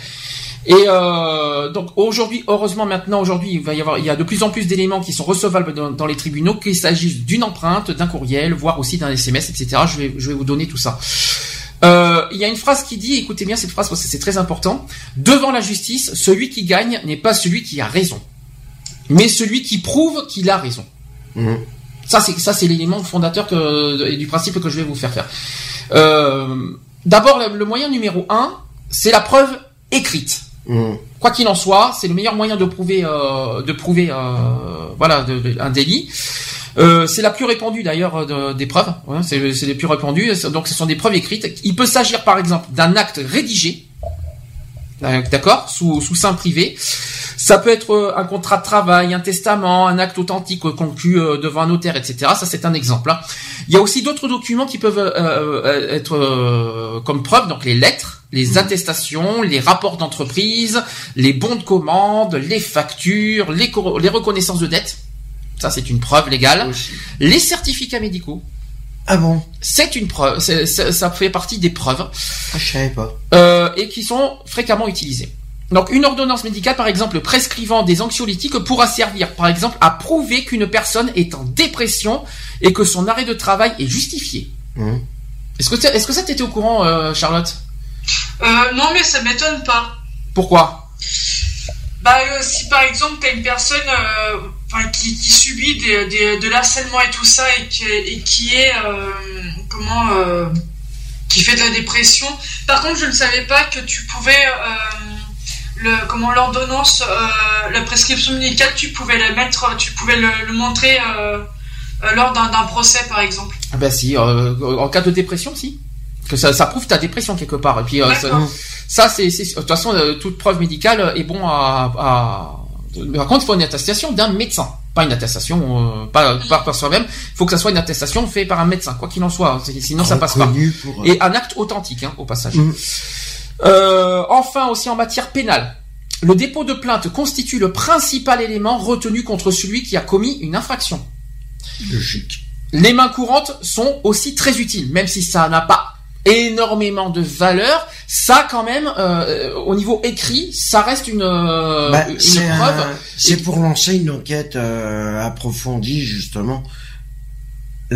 Et euh, donc aujourd'hui, heureusement maintenant, aujourd'hui, il va y avoir, il y a de plus en plus d'éléments qui sont recevables dans, dans les tribunaux, qu'il s'agisse d'une empreinte, d'un courriel, voire aussi d'un SMS, etc. Je vais, je vais vous donner tout ça. Euh, il y a une phrase qui dit, écoutez bien cette phrase parce que c'est très important. Devant la justice, celui qui gagne n'est pas celui qui a raison, mais celui qui prouve qu'il a raison. Hum. Ça, c'est ça, c'est l'élément fondateur que, et du principe que je vais vous faire faire. Euh, D'abord, le, moyen numéro un, c'est la preuve écrite. Hum. Quoi qu'il en soit, c'est le meilleur moyen de prouver, euh, de prouver, euh, voilà, de- de- un délit. Euh, c'est la plus répandue d'ailleurs de- des preuves. Ouais, c'est les plus répandues. Donc, ce sont des preuves écrites. Il peut s'agir, par exemple, d'un acte rédigé, d'accord, sous sous sein privé. Ça peut être euh, un contrat de travail, un testament, un acte authentique conclu euh, devant un notaire, etc. Ça, c'est un exemple. hein. Il y a aussi d'autres documents qui peuvent euh, euh, être euh, comme preuve, donc les lettres, les attestations, les rapports d'entreprise, les bons de commande, les factures, les, les reconnaissances de dettes. Ça, c'est une preuve légale. Les certificats médicaux. Ah bon? C'est une preuve. ça fait partie des preuves ah, Je savais pas. euh, et qui sont fréquemment utilisés. Donc une ordonnance médicale, par exemple, prescrivant des anxiolytiques pourra servir, par exemple, à prouver qu'une personne est en dépression et que son arrêt de travail est justifié. Hum. Est-ce que, est-ce que ça t'était au courant, euh, Charlotte? Euh, non, mais ça m'étonne pas. Pourquoi? Bah, euh, si par exemple t'as une personne euh, qui, qui subit des, des- de l'harcèlement et tout ça et qui, et qui est euh, comment euh, qui fait de la dépression. Par contre, je ne savais pas que tu pouvais euh, le comment l'ordonnance, euh, la prescription médicale, tu pouvais la mettre, tu pouvais le, le montrer euh, euh, lors d'un procès, par exemple. Ah Ben si, euh, en cas de dépression, si. Que ça, ça prouve ta dépression quelque part. Et puis euh, ça, c'est, de toute façon, euh, toute preuve médicale est bon à. à... Par contre, il faut une attestation d'un médecin, pas une attestation, euh, pas, pas par soi-même. Il faut que ça soit une attestation faite par un médecin, quoi qu'il en soit. Sinon, ça passe pas. Pour. Et un acte authentique, hein, au passage. Mm. Euh, enfin, aussi en matière pénale. Le dépôt de plainte constitue le principal élément retenu contre celui qui a commis une infraction. Logique. Les mains courantes sont aussi très utiles, même si ça n'a pas énormément de valeur. Ça, quand même, euh, au niveau écrit, ça reste une, euh, Bah, une un- preuve. c'est pour lancer une enquête euh, approfondie justement.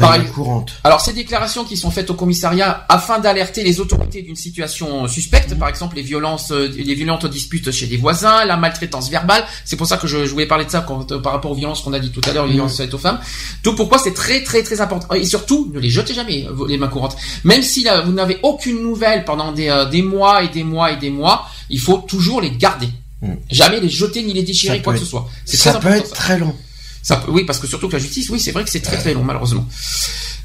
Pareil. courante. Alors, ces déclarations qui sont faites au commissariat afin d'alerter les autorités d'une situation suspecte, par exemple les violences, les violentes disputes chez les voisins, la maltraitance verbale. C'est pour ça que je, je voulais parler de ça quand- euh, par rapport aux violences qu'on a dit tout à l'heure, les Mhm. violences faites aux femmes. Donc, pourquoi c'est très très très important? Et surtout ne les jetez jamais euh, les mains courantes. Même si là, vous n'avez aucune nouvelle pendant des, euh, des mois et des mois et des mois, il faut toujours les garder. Mhm. Jamais les jeter ni les déchirer quoi que ce soit. Ça très peut important. être ça. très long. Ça peut- oui, parce que surtout que la justice, oui, c'est vrai que c'est très très long, malheureusement.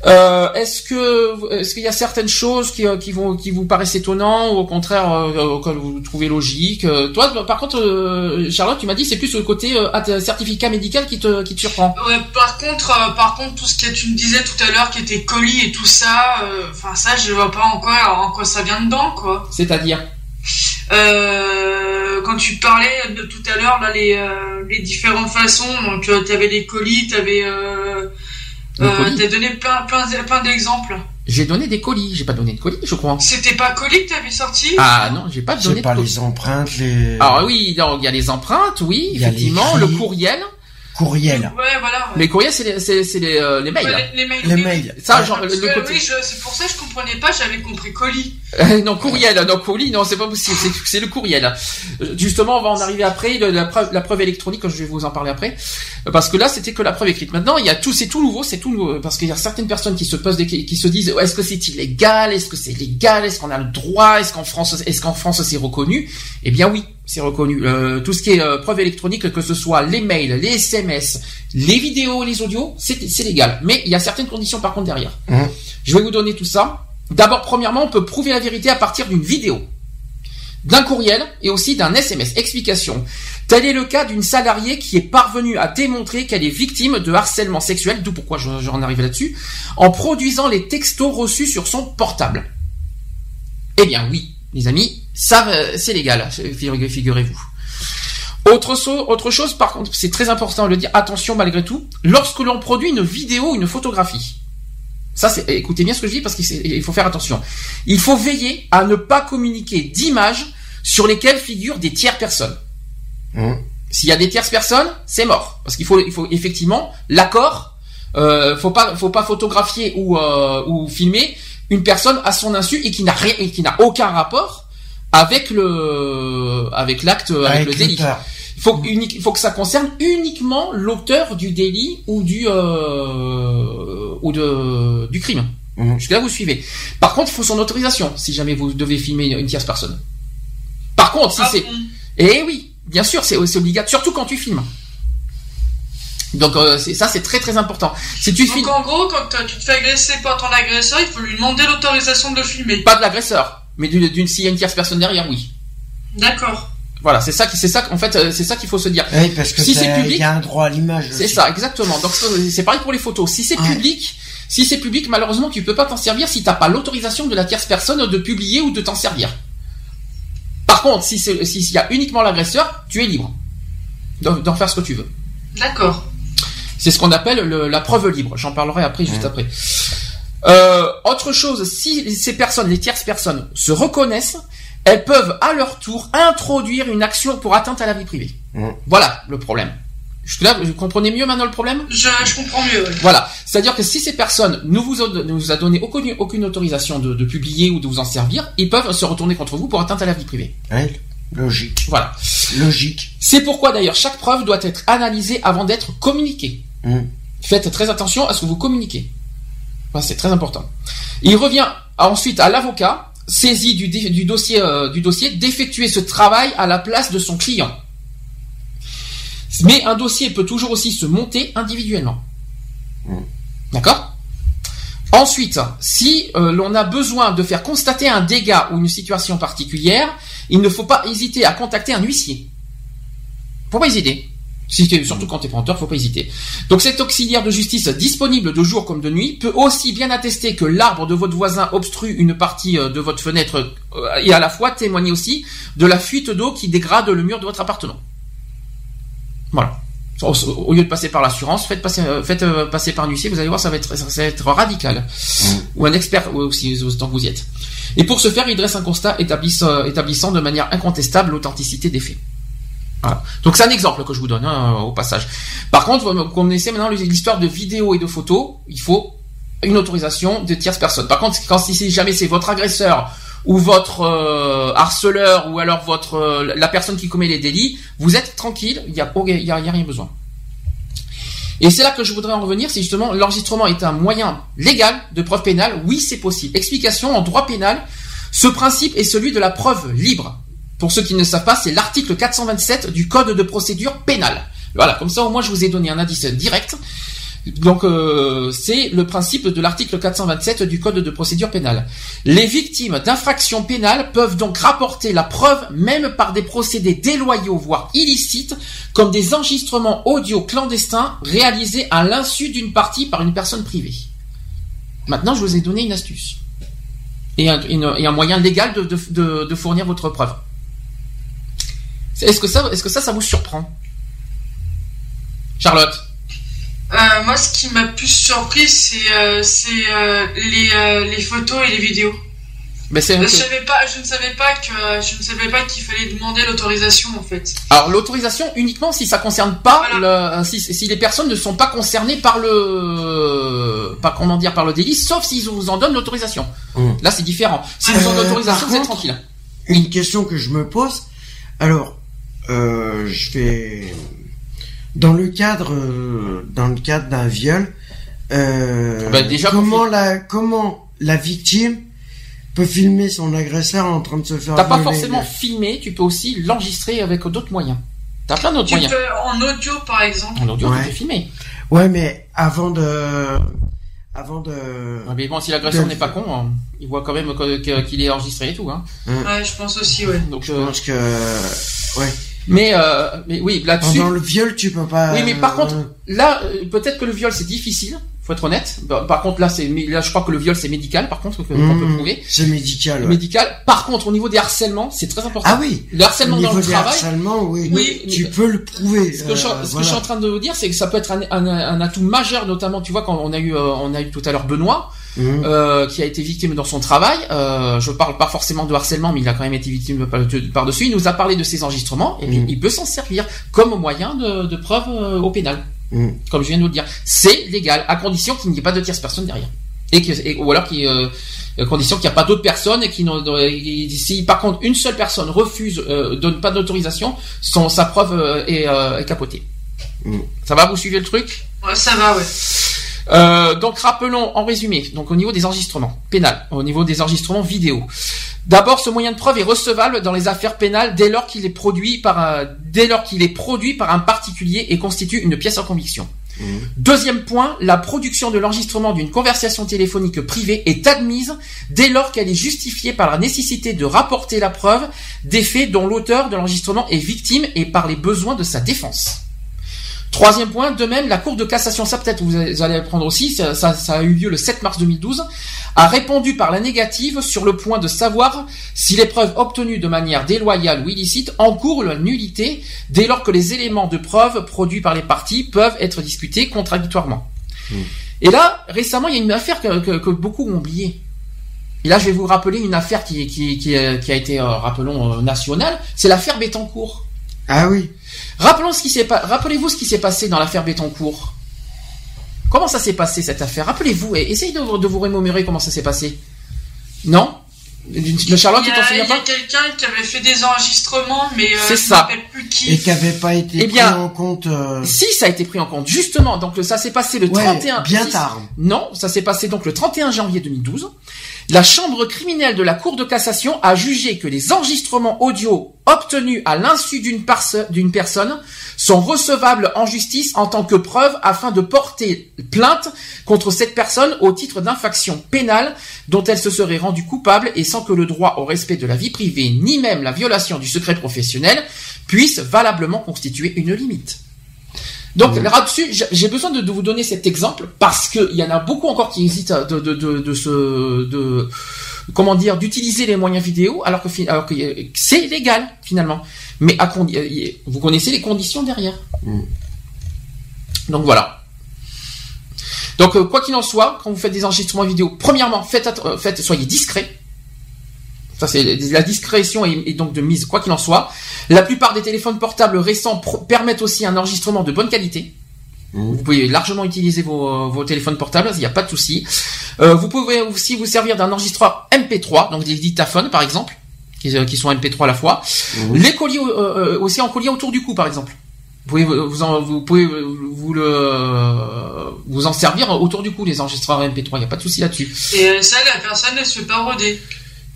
Euh, est-ce que est-ce qu'il y a certaines choses qui, euh, qui vont qui vous paraissent étonnantes ou au contraire euh, auxquelles vous trouvez logique Euh, Toi, par contre, euh, Charlotte, tu m'as dit c'est plus le côté euh, certificat médical qui te qui te surprend. Ouais, par contre, euh, par contre, tout ce que tu me disais tout à l'heure, qui était colis et tout ça, euh, enfin ça, je vois pas en quoi, en quoi ça vient dedans, quoi. C'est-à-dire? Euh, quand tu parlais de tout à l'heure, là, les, euh, les différentes façons, donc euh, t'avais les colis, euh, euh, colis t'as donné plein, plein, plein d'exemples. J'ai donné des colis, j'ai pas donné de colis, je crois. C'était pas colis que t'avais sorti? Ah non, j'ai pas donné C'est de pas colis. les empreintes, les Alors oui, donc, il y a les empreintes, oui, Il y a effectivement, les le grilles. Courriel. Ouais, voilà. Ouais. Les courriels, c'est les, c'est, c'est les, euh, les mails. Ouais, les, les mails. Les oui. mails. Ça, genre, le, que, côté. oui, je- c'est pour ça que je comprenais pas, j'avais compris colis. Non, courriel, non, colis, non, c'est pas possible, c'est, c'est le courriel. Justement, on va en arriver après, le- la preuve, la preuve électronique, je vais vous en parler après. Parce que là, c'était que la preuve écrite. Maintenant, il y a tout, c'est tout nouveau, c'est tout nouveau, parce qu'il y a certaines personnes qui se posent des, qui se disent, est-ce que c'est illégal, est-ce que c'est légal, est-ce qu'on a le droit, est-ce qu'en France, est-ce qu'en France c'est reconnu? Eh bien oui, c'est reconnu. Euh, tout ce qui est euh, preuve électronique, que ce soit les mails, les SMS, les vidéos, les audios, c'est, légal. Mais il y a certaines conditions par contre derrière. Mhm. Je vais vous donner tout ça. D'abord, premièrement, on peut prouver la vérité à partir d'une vidéo, d'un courriel et aussi d'un SMS. Explication. Tel est le cas d'une salariée qui est parvenue à démontrer qu'elle est victime de harcèlement sexuel, d'où pourquoi je- j'en arrive là-dessus, en produisant les textos reçus sur son portable. Eh bien oui, les amis, ça euh, c'est légal, figurez- figurez-vous. Autre, so- autre chose, par contre, c'est très important de le dire, attention malgré tout, lorsque l'on produit une vidéo, une photographie, ça, c'est, écoutez bien ce que je dis parce qu'il faut faire attention. Il faut veiller à ne pas communiquer d'images sur lesquelles figurent des tiers personnes. Hum. S'il y a des tierces personnes, c'est mort. Parce qu'il faut, il faut effectivement l'accord. Euh, faut pas, faut pas photographier ou euh, ou filmer une personne à son insu et qui n'a rien, et qui n'a aucun rapport avec le, avec l'acte, avec, le délit. Il faut, unique, il faut que ça concerne uniquement l'auteur du délit ou du euh, ou de du crime. Jusque là vous suivez. Par contre, il faut son autorisation si jamais vous devez filmer une tierce personne. Par contre, si Ah, c'est bon? eh oui, bien sûr, c'est obligatoire, surtout quand tu filmes. Donc euh, ça c'est très très important. Si tu Donc filmes en gros, quand tu te fais agresser par ton agresseur, il faut lui demander l'autorisation de le filmer. pas de l'agresseur, mais d'une d'une s'il y a une tierce personne derrière, oui. D'accord. Voilà, c'est ça qui, c'est ça, en fait, euh, c'est ça qu'il faut se dire. Oui, parce que Si c'est public, il y a un droit à l'image. C'est ça, exactement. Donc c'est c'est pareil pour les photos. Si c'est Ouais. public, si c'est public, malheureusement, tu peux pas t'en servir si t'as pas l'autorisation de la tierce personne de publier ou de t'en servir. Par contre, si c'est, s'il y a uniquement l'agresseur, tu es libre d'en faire ce que tu veux. D'accord. C'est ce qu'on appelle le- la preuve libre. J'en parlerai après, juste après. Euh, autre chose, si ces personnes, les tierces personnes, se reconnaissent, elles peuvent à leur tour introduire une action pour atteinte à la vie privée. Mm. Voilà le problème. Jusque-là, vous comprenez mieux maintenant le problème? Je, je comprends mieux. Voilà. C'est-à-dire que si ces personnes ne vous, ont- ne vous a donné aucune, aucune autorisation de, de publier ou de vous en servir, ils peuvent se retourner contre vous pour atteinte à la vie privée. Ouais, logique. Voilà. Logique. C'est pourquoi d'ailleurs chaque preuve doit être analysée avant d'être communiquée. Mm. Faites très attention à ce que vous communiquez. C'est très important. Il revient ensuite à l'avocat, saisi du, dossier, euh, du dossier, d'effectuer ce travail à la place de son client. Mais un dossier peut toujours aussi se monter individuellement. Mm. D'accord? Ensuite, si euh, l'on a besoin de faire constater un dégât ou une situation particulière, il ne faut pas hésiter à contacter un huissier. Faut pas hésiter. Si t'es- surtout quand tu es prompteur, faut pas hésiter. Donc cet auxiliaire de justice disponible de jour comme de nuit peut aussi bien attester que l'arbre de votre voisin obstrue une partie euh, de votre fenêtre euh, et à la fois témoigner aussi de la fuite d'eau qui dégrade le mur de votre appartement. Voilà. Au, lieu de passer par l'assurance, faites passer, euh, faites passer par un huissier, vous allez voir, ça va être, ça va être radical. Ou un expert aussi, autant que vous y êtes. Et pour ce faire, il dresse un constat établissant, établissant de manière incontestable l'authenticité des faits. Voilà. Donc c'est un exemple que je vous donne hein, au passage. Par contre, vous connaissez maintenant l'histoire de vidéos et de photos, il faut une autorisation de tierces personnes. Par contre, quand si jamais c'est votre agresseur ou votre euh, harceleur ou alors votre euh, la personne qui commet les délits, vous êtes tranquille, il y a, a, y a rien besoin. Et c'est là que je voudrais en revenir, c'est justement l'enregistrement est un moyen légal de preuve pénale. Oui, c'est possible. Explication en droit pénal. Ce principe est celui de la preuve libre. Pour ceux qui ne savent pas, c'est l'article 427 du Code de procédure pénale. Voilà, comme ça au moins je vous ai donné un indice direct. Donc euh, c'est le principe de l'article 427 du Code de procédure pénale. Les victimes d'infractions pénales peuvent donc rapporter la preuve même par des procédés déloyaux voire illicites comme des enregistrements audio clandestins réalisés à l'insu d'une partie par une personne privée. Maintenant je vous ai donné une astuce et un, moyen légal de fournir votre preuve. Est-ce que ça, est-ce que ça, ça vous surprend, Charlotte Euh, moi, ce qui m'a plus surpris, c'est euh, c'est, euh, les, euh, les photos et les vidéos. Je, savais pas, je ne savais pas que je ne savais pas qu'il fallait demander l'autorisation en fait. Alors l'autorisation uniquement si ça concerne pas le, si, si les personnes ne sont pas concernées par le, pas comment dire par le délit, sauf s'ils vous en donnent l'autorisation. Mm. Là c'est différent. S'ils vous ont Euh, l'autorisation, par vous êtes tranquille. Une question que je me pose. Alors, euh, je vais dans le cadre euh, dans le cadre d'un viol. Euh, Bah, déjà, comment la comment la victime peut filmer son agresseur en train de se faire T'as pas forcément filmé, tu peux aussi l'enregistrer avec d'autres moyens. T'as plein d'autres moyens. peux en audio par exemple. En audio, Ouais. tu peux filmer. Ouais, mais avant de avant de Ah, Mais bon, si l'agresseur de- n'est pas con, hein, il voit quand même qu'il est enregistré et tout. Hein. Ouais, je pense aussi, ouais. Donc, je euh, pense que ouais mais, euh, mais oui, là-dessus. pendant le viol tu peux pas Oui, mais par euh, contre, là, euh, peut-être que le viol c'est difficile, faut être honnête. Par par contre, là, c'est, mais là, je crois que le viol c'est médical, par contre, qu'on peut hmm, prouver. c'est médical ouais. Médical. Par contre, au niveau des harcèlements, c'est très important. ah oui Le harcèlement au dans le des travail. harcèlements oui, Oui, tu mais- peux le prouver Ce que, je, ce euh, que voilà. je suis en train de vous dire, c'est que ça peut être un, un- un atout majeur, notamment, tu vois, quand on a eu, euh, on a eu tout à l'heure Benoît, Mhm. euh, qui a été victime dans son travail. Euh, je parle pas forcément de harcèlement, mais il a quand même été victime par- de- par-dessus. Il nous a parlé de ses enregistrements, et puis Mhm. il peut s'en servir comme moyen de, de preuve euh, au pénal. Mhm. Comme je viens de vous le dire. C'est légal, à condition qu'il n'y ait pas de tierce personne derrière. Et que, et- ou alors qu'il, euh, à condition qu'il n'y a pas d'autres personnes et qui si par contre une seule personne refuse, euh, donne pas d'autorisation, son, sa preuve euh, est, euh, est capotée. Ça va, vous suivez le truc? Ouais, ça va, ouais. Euh, donc rappelons en résumé, donc au niveau des enregistrements pénal, au niveau des enregistrements vidéo. D'abord, ce moyen de preuve est recevable dans les affaires pénales dès lors qu'il est produit par un, dès lors qu'il est produit par un particulier et constitue une pièce en conviction. Deuxième point, la production de l'enregistrement d'une conversation téléphonique privée est admise dès lors qu'elle est justifiée par la nécessité de rapporter la preuve des faits dont l'auteur de l'enregistrement est victime et par les besoins de sa défense. Troisième point, de même, la Cour de cassation, ça peut-être vous allez apprendre aussi, ça, ça, ça, a eu lieu le 7 mars 2012, a répondu par la négative sur le point de savoir si les preuves obtenues de manière déloyale ou illicite encourent la nullité dès lors que les éléments de preuve produits par les parties peuvent être discutés contradictoirement. Mmh. Et là, récemment, il y a une affaire que, que, que, beaucoup ont oubliée. Et là, je vais vous rappeler une affaire qui, qui, qui, qui a été, euh, rappelons, euh, nationale, c'est l'affaire Bettencourt. Ah oui. Rappelons ce qui s'est Rappelez-vous ce qui s'est passé dans l'affaire Bettencourt. Comment ça s'est passé cette affaire? Rappelez-vous et essayez de, de vous remémorer comment ça s'est passé. Non? Le Charlotte, pas Il y a quelqu'un qui avait fait des enregistrements, mais euh, c'est ça. plus qui. Et qui n'avait pas été eh bien, pris en compte. Euh... Si, ça a été pris en compte. Justement, donc ça s'est passé le ouais, 31. Bien tard. Non, ça s'est passé donc le 31 janvier 2012. La chambre criminelle de la Cour de cassation a jugé que les enregistrements audio obtenus à l'insu d'une personne sont recevables en justice en tant que preuve afin de porter plainte contre cette personne au titre d'infraction pénale dont elle se serait rendue coupable et sans que le droit au respect de la vie privée ni même la violation du secret professionnel puisse valablement constituer une limite. Donc mmh. là-dessus, j'ai besoin de, de, vous donner cet exemple parce qu'il y en a beaucoup encore qui hésitent de, de, de, de se, de, comment dire, d'utiliser les moyens vidéo alors que, alors que c'est légal finalement. Mais à vous connaissez les conditions derrière. Mmh. Donc voilà. Donc quoi qu'il en soit, quand vous faites des enregistrements vidéo, premièrement, faites, faites soyez discret. Ça, c'est la discrétion et, donc de mise, quoi qu'il en soit. La plupart des téléphones portables récents permettent aussi un enregistrement de bonne qualité. Vous pouvez largement utiliser vos, vos téléphones portables, il n'y a pas de souci. Euh, vous pouvez aussi vous servir d'un enregistreur MP3, donc des dictaphones par exemple, qui, euh, qui sont MP3 à la fois. Mmh. Les colliers euh, euh, aussi en collier autour du cou par exemple. Vous pouvez vous, en, vous pouvez vous le vous en servir autour du cou les enregistreurs MP3, il n'y a pas de souci là-dessus. Et ça, la personne ne se fait pas roder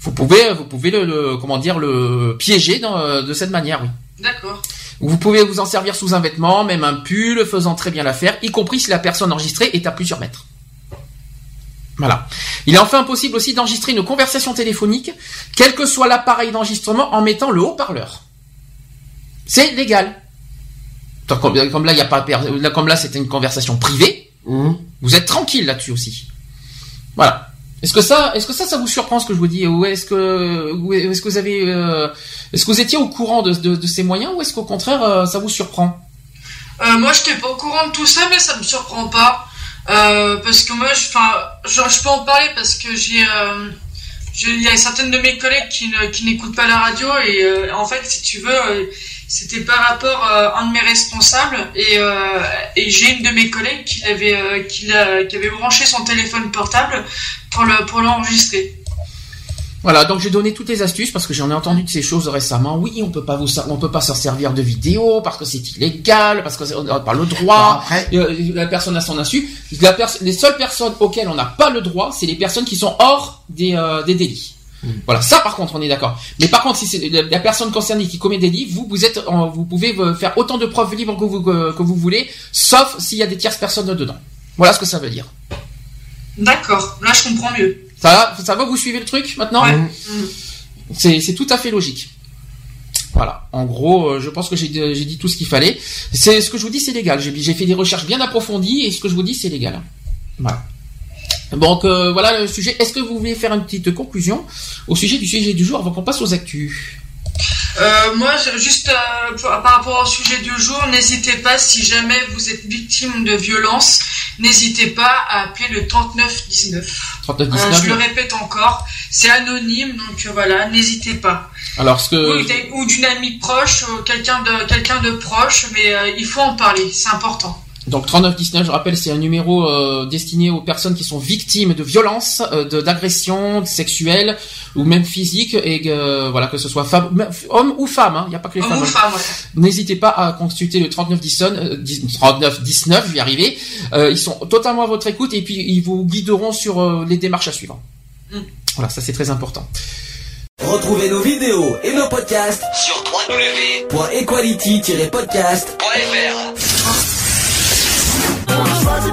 vous pouvez, vous pouvez le, comment dire, le piéger dans, de cette manière, oui. D'accord. Vous pouvez vous en servir sous un vêtement, même un pull, faisant très bien l'affaire, y compris si la personne enregistrée est à plusieurs mètres. Voilà. Il est enfin possible aussi d'enregistrer une conversation téléphonique, quel que soit l'appareil d'enregistrement, en mettant le haut-parleur. C'est légal. Comme, là, il a pas, comme là, c'était une conversation privée. Mmh. Vous êtes tranquille là-dessus aussi. Voilà. Est-ce que ça, est-ce que ça, ça vous surprend ce que je vous dis, ou est-ce que, est-ce que vous avez, euh, est-ce que vous étiez au courant de, ces moyens, ou est-ce qu'au contraire, euh, ça vous surprend euh, Moi, je n'étais pas au courant de tout ça, mais ça me surprend pas, parce que moi, je, peux en parler parce que j'ai, il y a certaines de mes collègues qui, n'écoutent pas la radio, et en fait, si tu veux c'était par rapport à un de mes responsables et, j'ai une de mes collègues qui avait qui, avait branché son téléphone portable pour le pour l'enregistrer. Voilà, donc j'ai donné toutes les astuces parce que j'en ai entendu de ces choses récemment. Oui, on peut pas vous, on peut pas s'en servir de vidéo parce que c'est illégal, parce qu'on n'a pas le droit. Après... Euh, la personne a son insu. La les seules personnes auxquelles on n'a pas le droit, c'est les personnes qui sont hors des, euh, des délits. Voilà, ça par contre, on est d'accord. Mais par contre, si c'est la personne concernée qui commet des délits, vous, vous êtes, vous pouvez faire autant de preuves libres que vous, que, vous voulez, sauf s'il y a des tierces personnes dedans. Voilà ce que ça veut dire. D'accord, là je comprends mieux. Ça va, ça va, vous suivez le truc maintenant ouais. C'est tout à fait logique. Voilà. En gros, euh, je pense que j'ai dit tout ce qu'il fallait. C'est ce que je vous dis, c'est légal. J'ai fait des recherches bien approfondies et ce que je vous dis, c'est légal. Voilà. Donc euh, voilà le sujet. Est-ce que vous voulez faire une petite conclusion au sujet du sujet du jour avant qu'on passe aux actus? Euh, moi, juste euh, par rapport au sujet du jour, n'hésitez pas, si jamais vous êtes victime de violence, n'hésitez pas à appeler le 3919. 3919 euh, je le répète encore, c'est anonyme, donc euh, voilà, n'hésitez pas. Alors, ce que... Ou, d'une amie proche, quelqu'un de, quelqu'un de proche, mais il faut en parler, c'est important. Donc 3919, je rappelle, c'est un numéro euh, destiné aux personnes qui sont victimes de violences, euh, d'agressions sexuelles ou même physiques, et euh, voilà que ce soit homme ou femme, hein, il n'y a pas que les homme femmes. Ou femme, ouais. N'hésitez pas à consulter le 3919, 3919, je vais y arriver. ils sont totalement à votre écoute et puis ils vous guideront sur les démarches à suivre. Mm. Voilà, ça c'est très important. Retrouvez nos vidéos et nos podcasts sur www.equality-podcast.fr.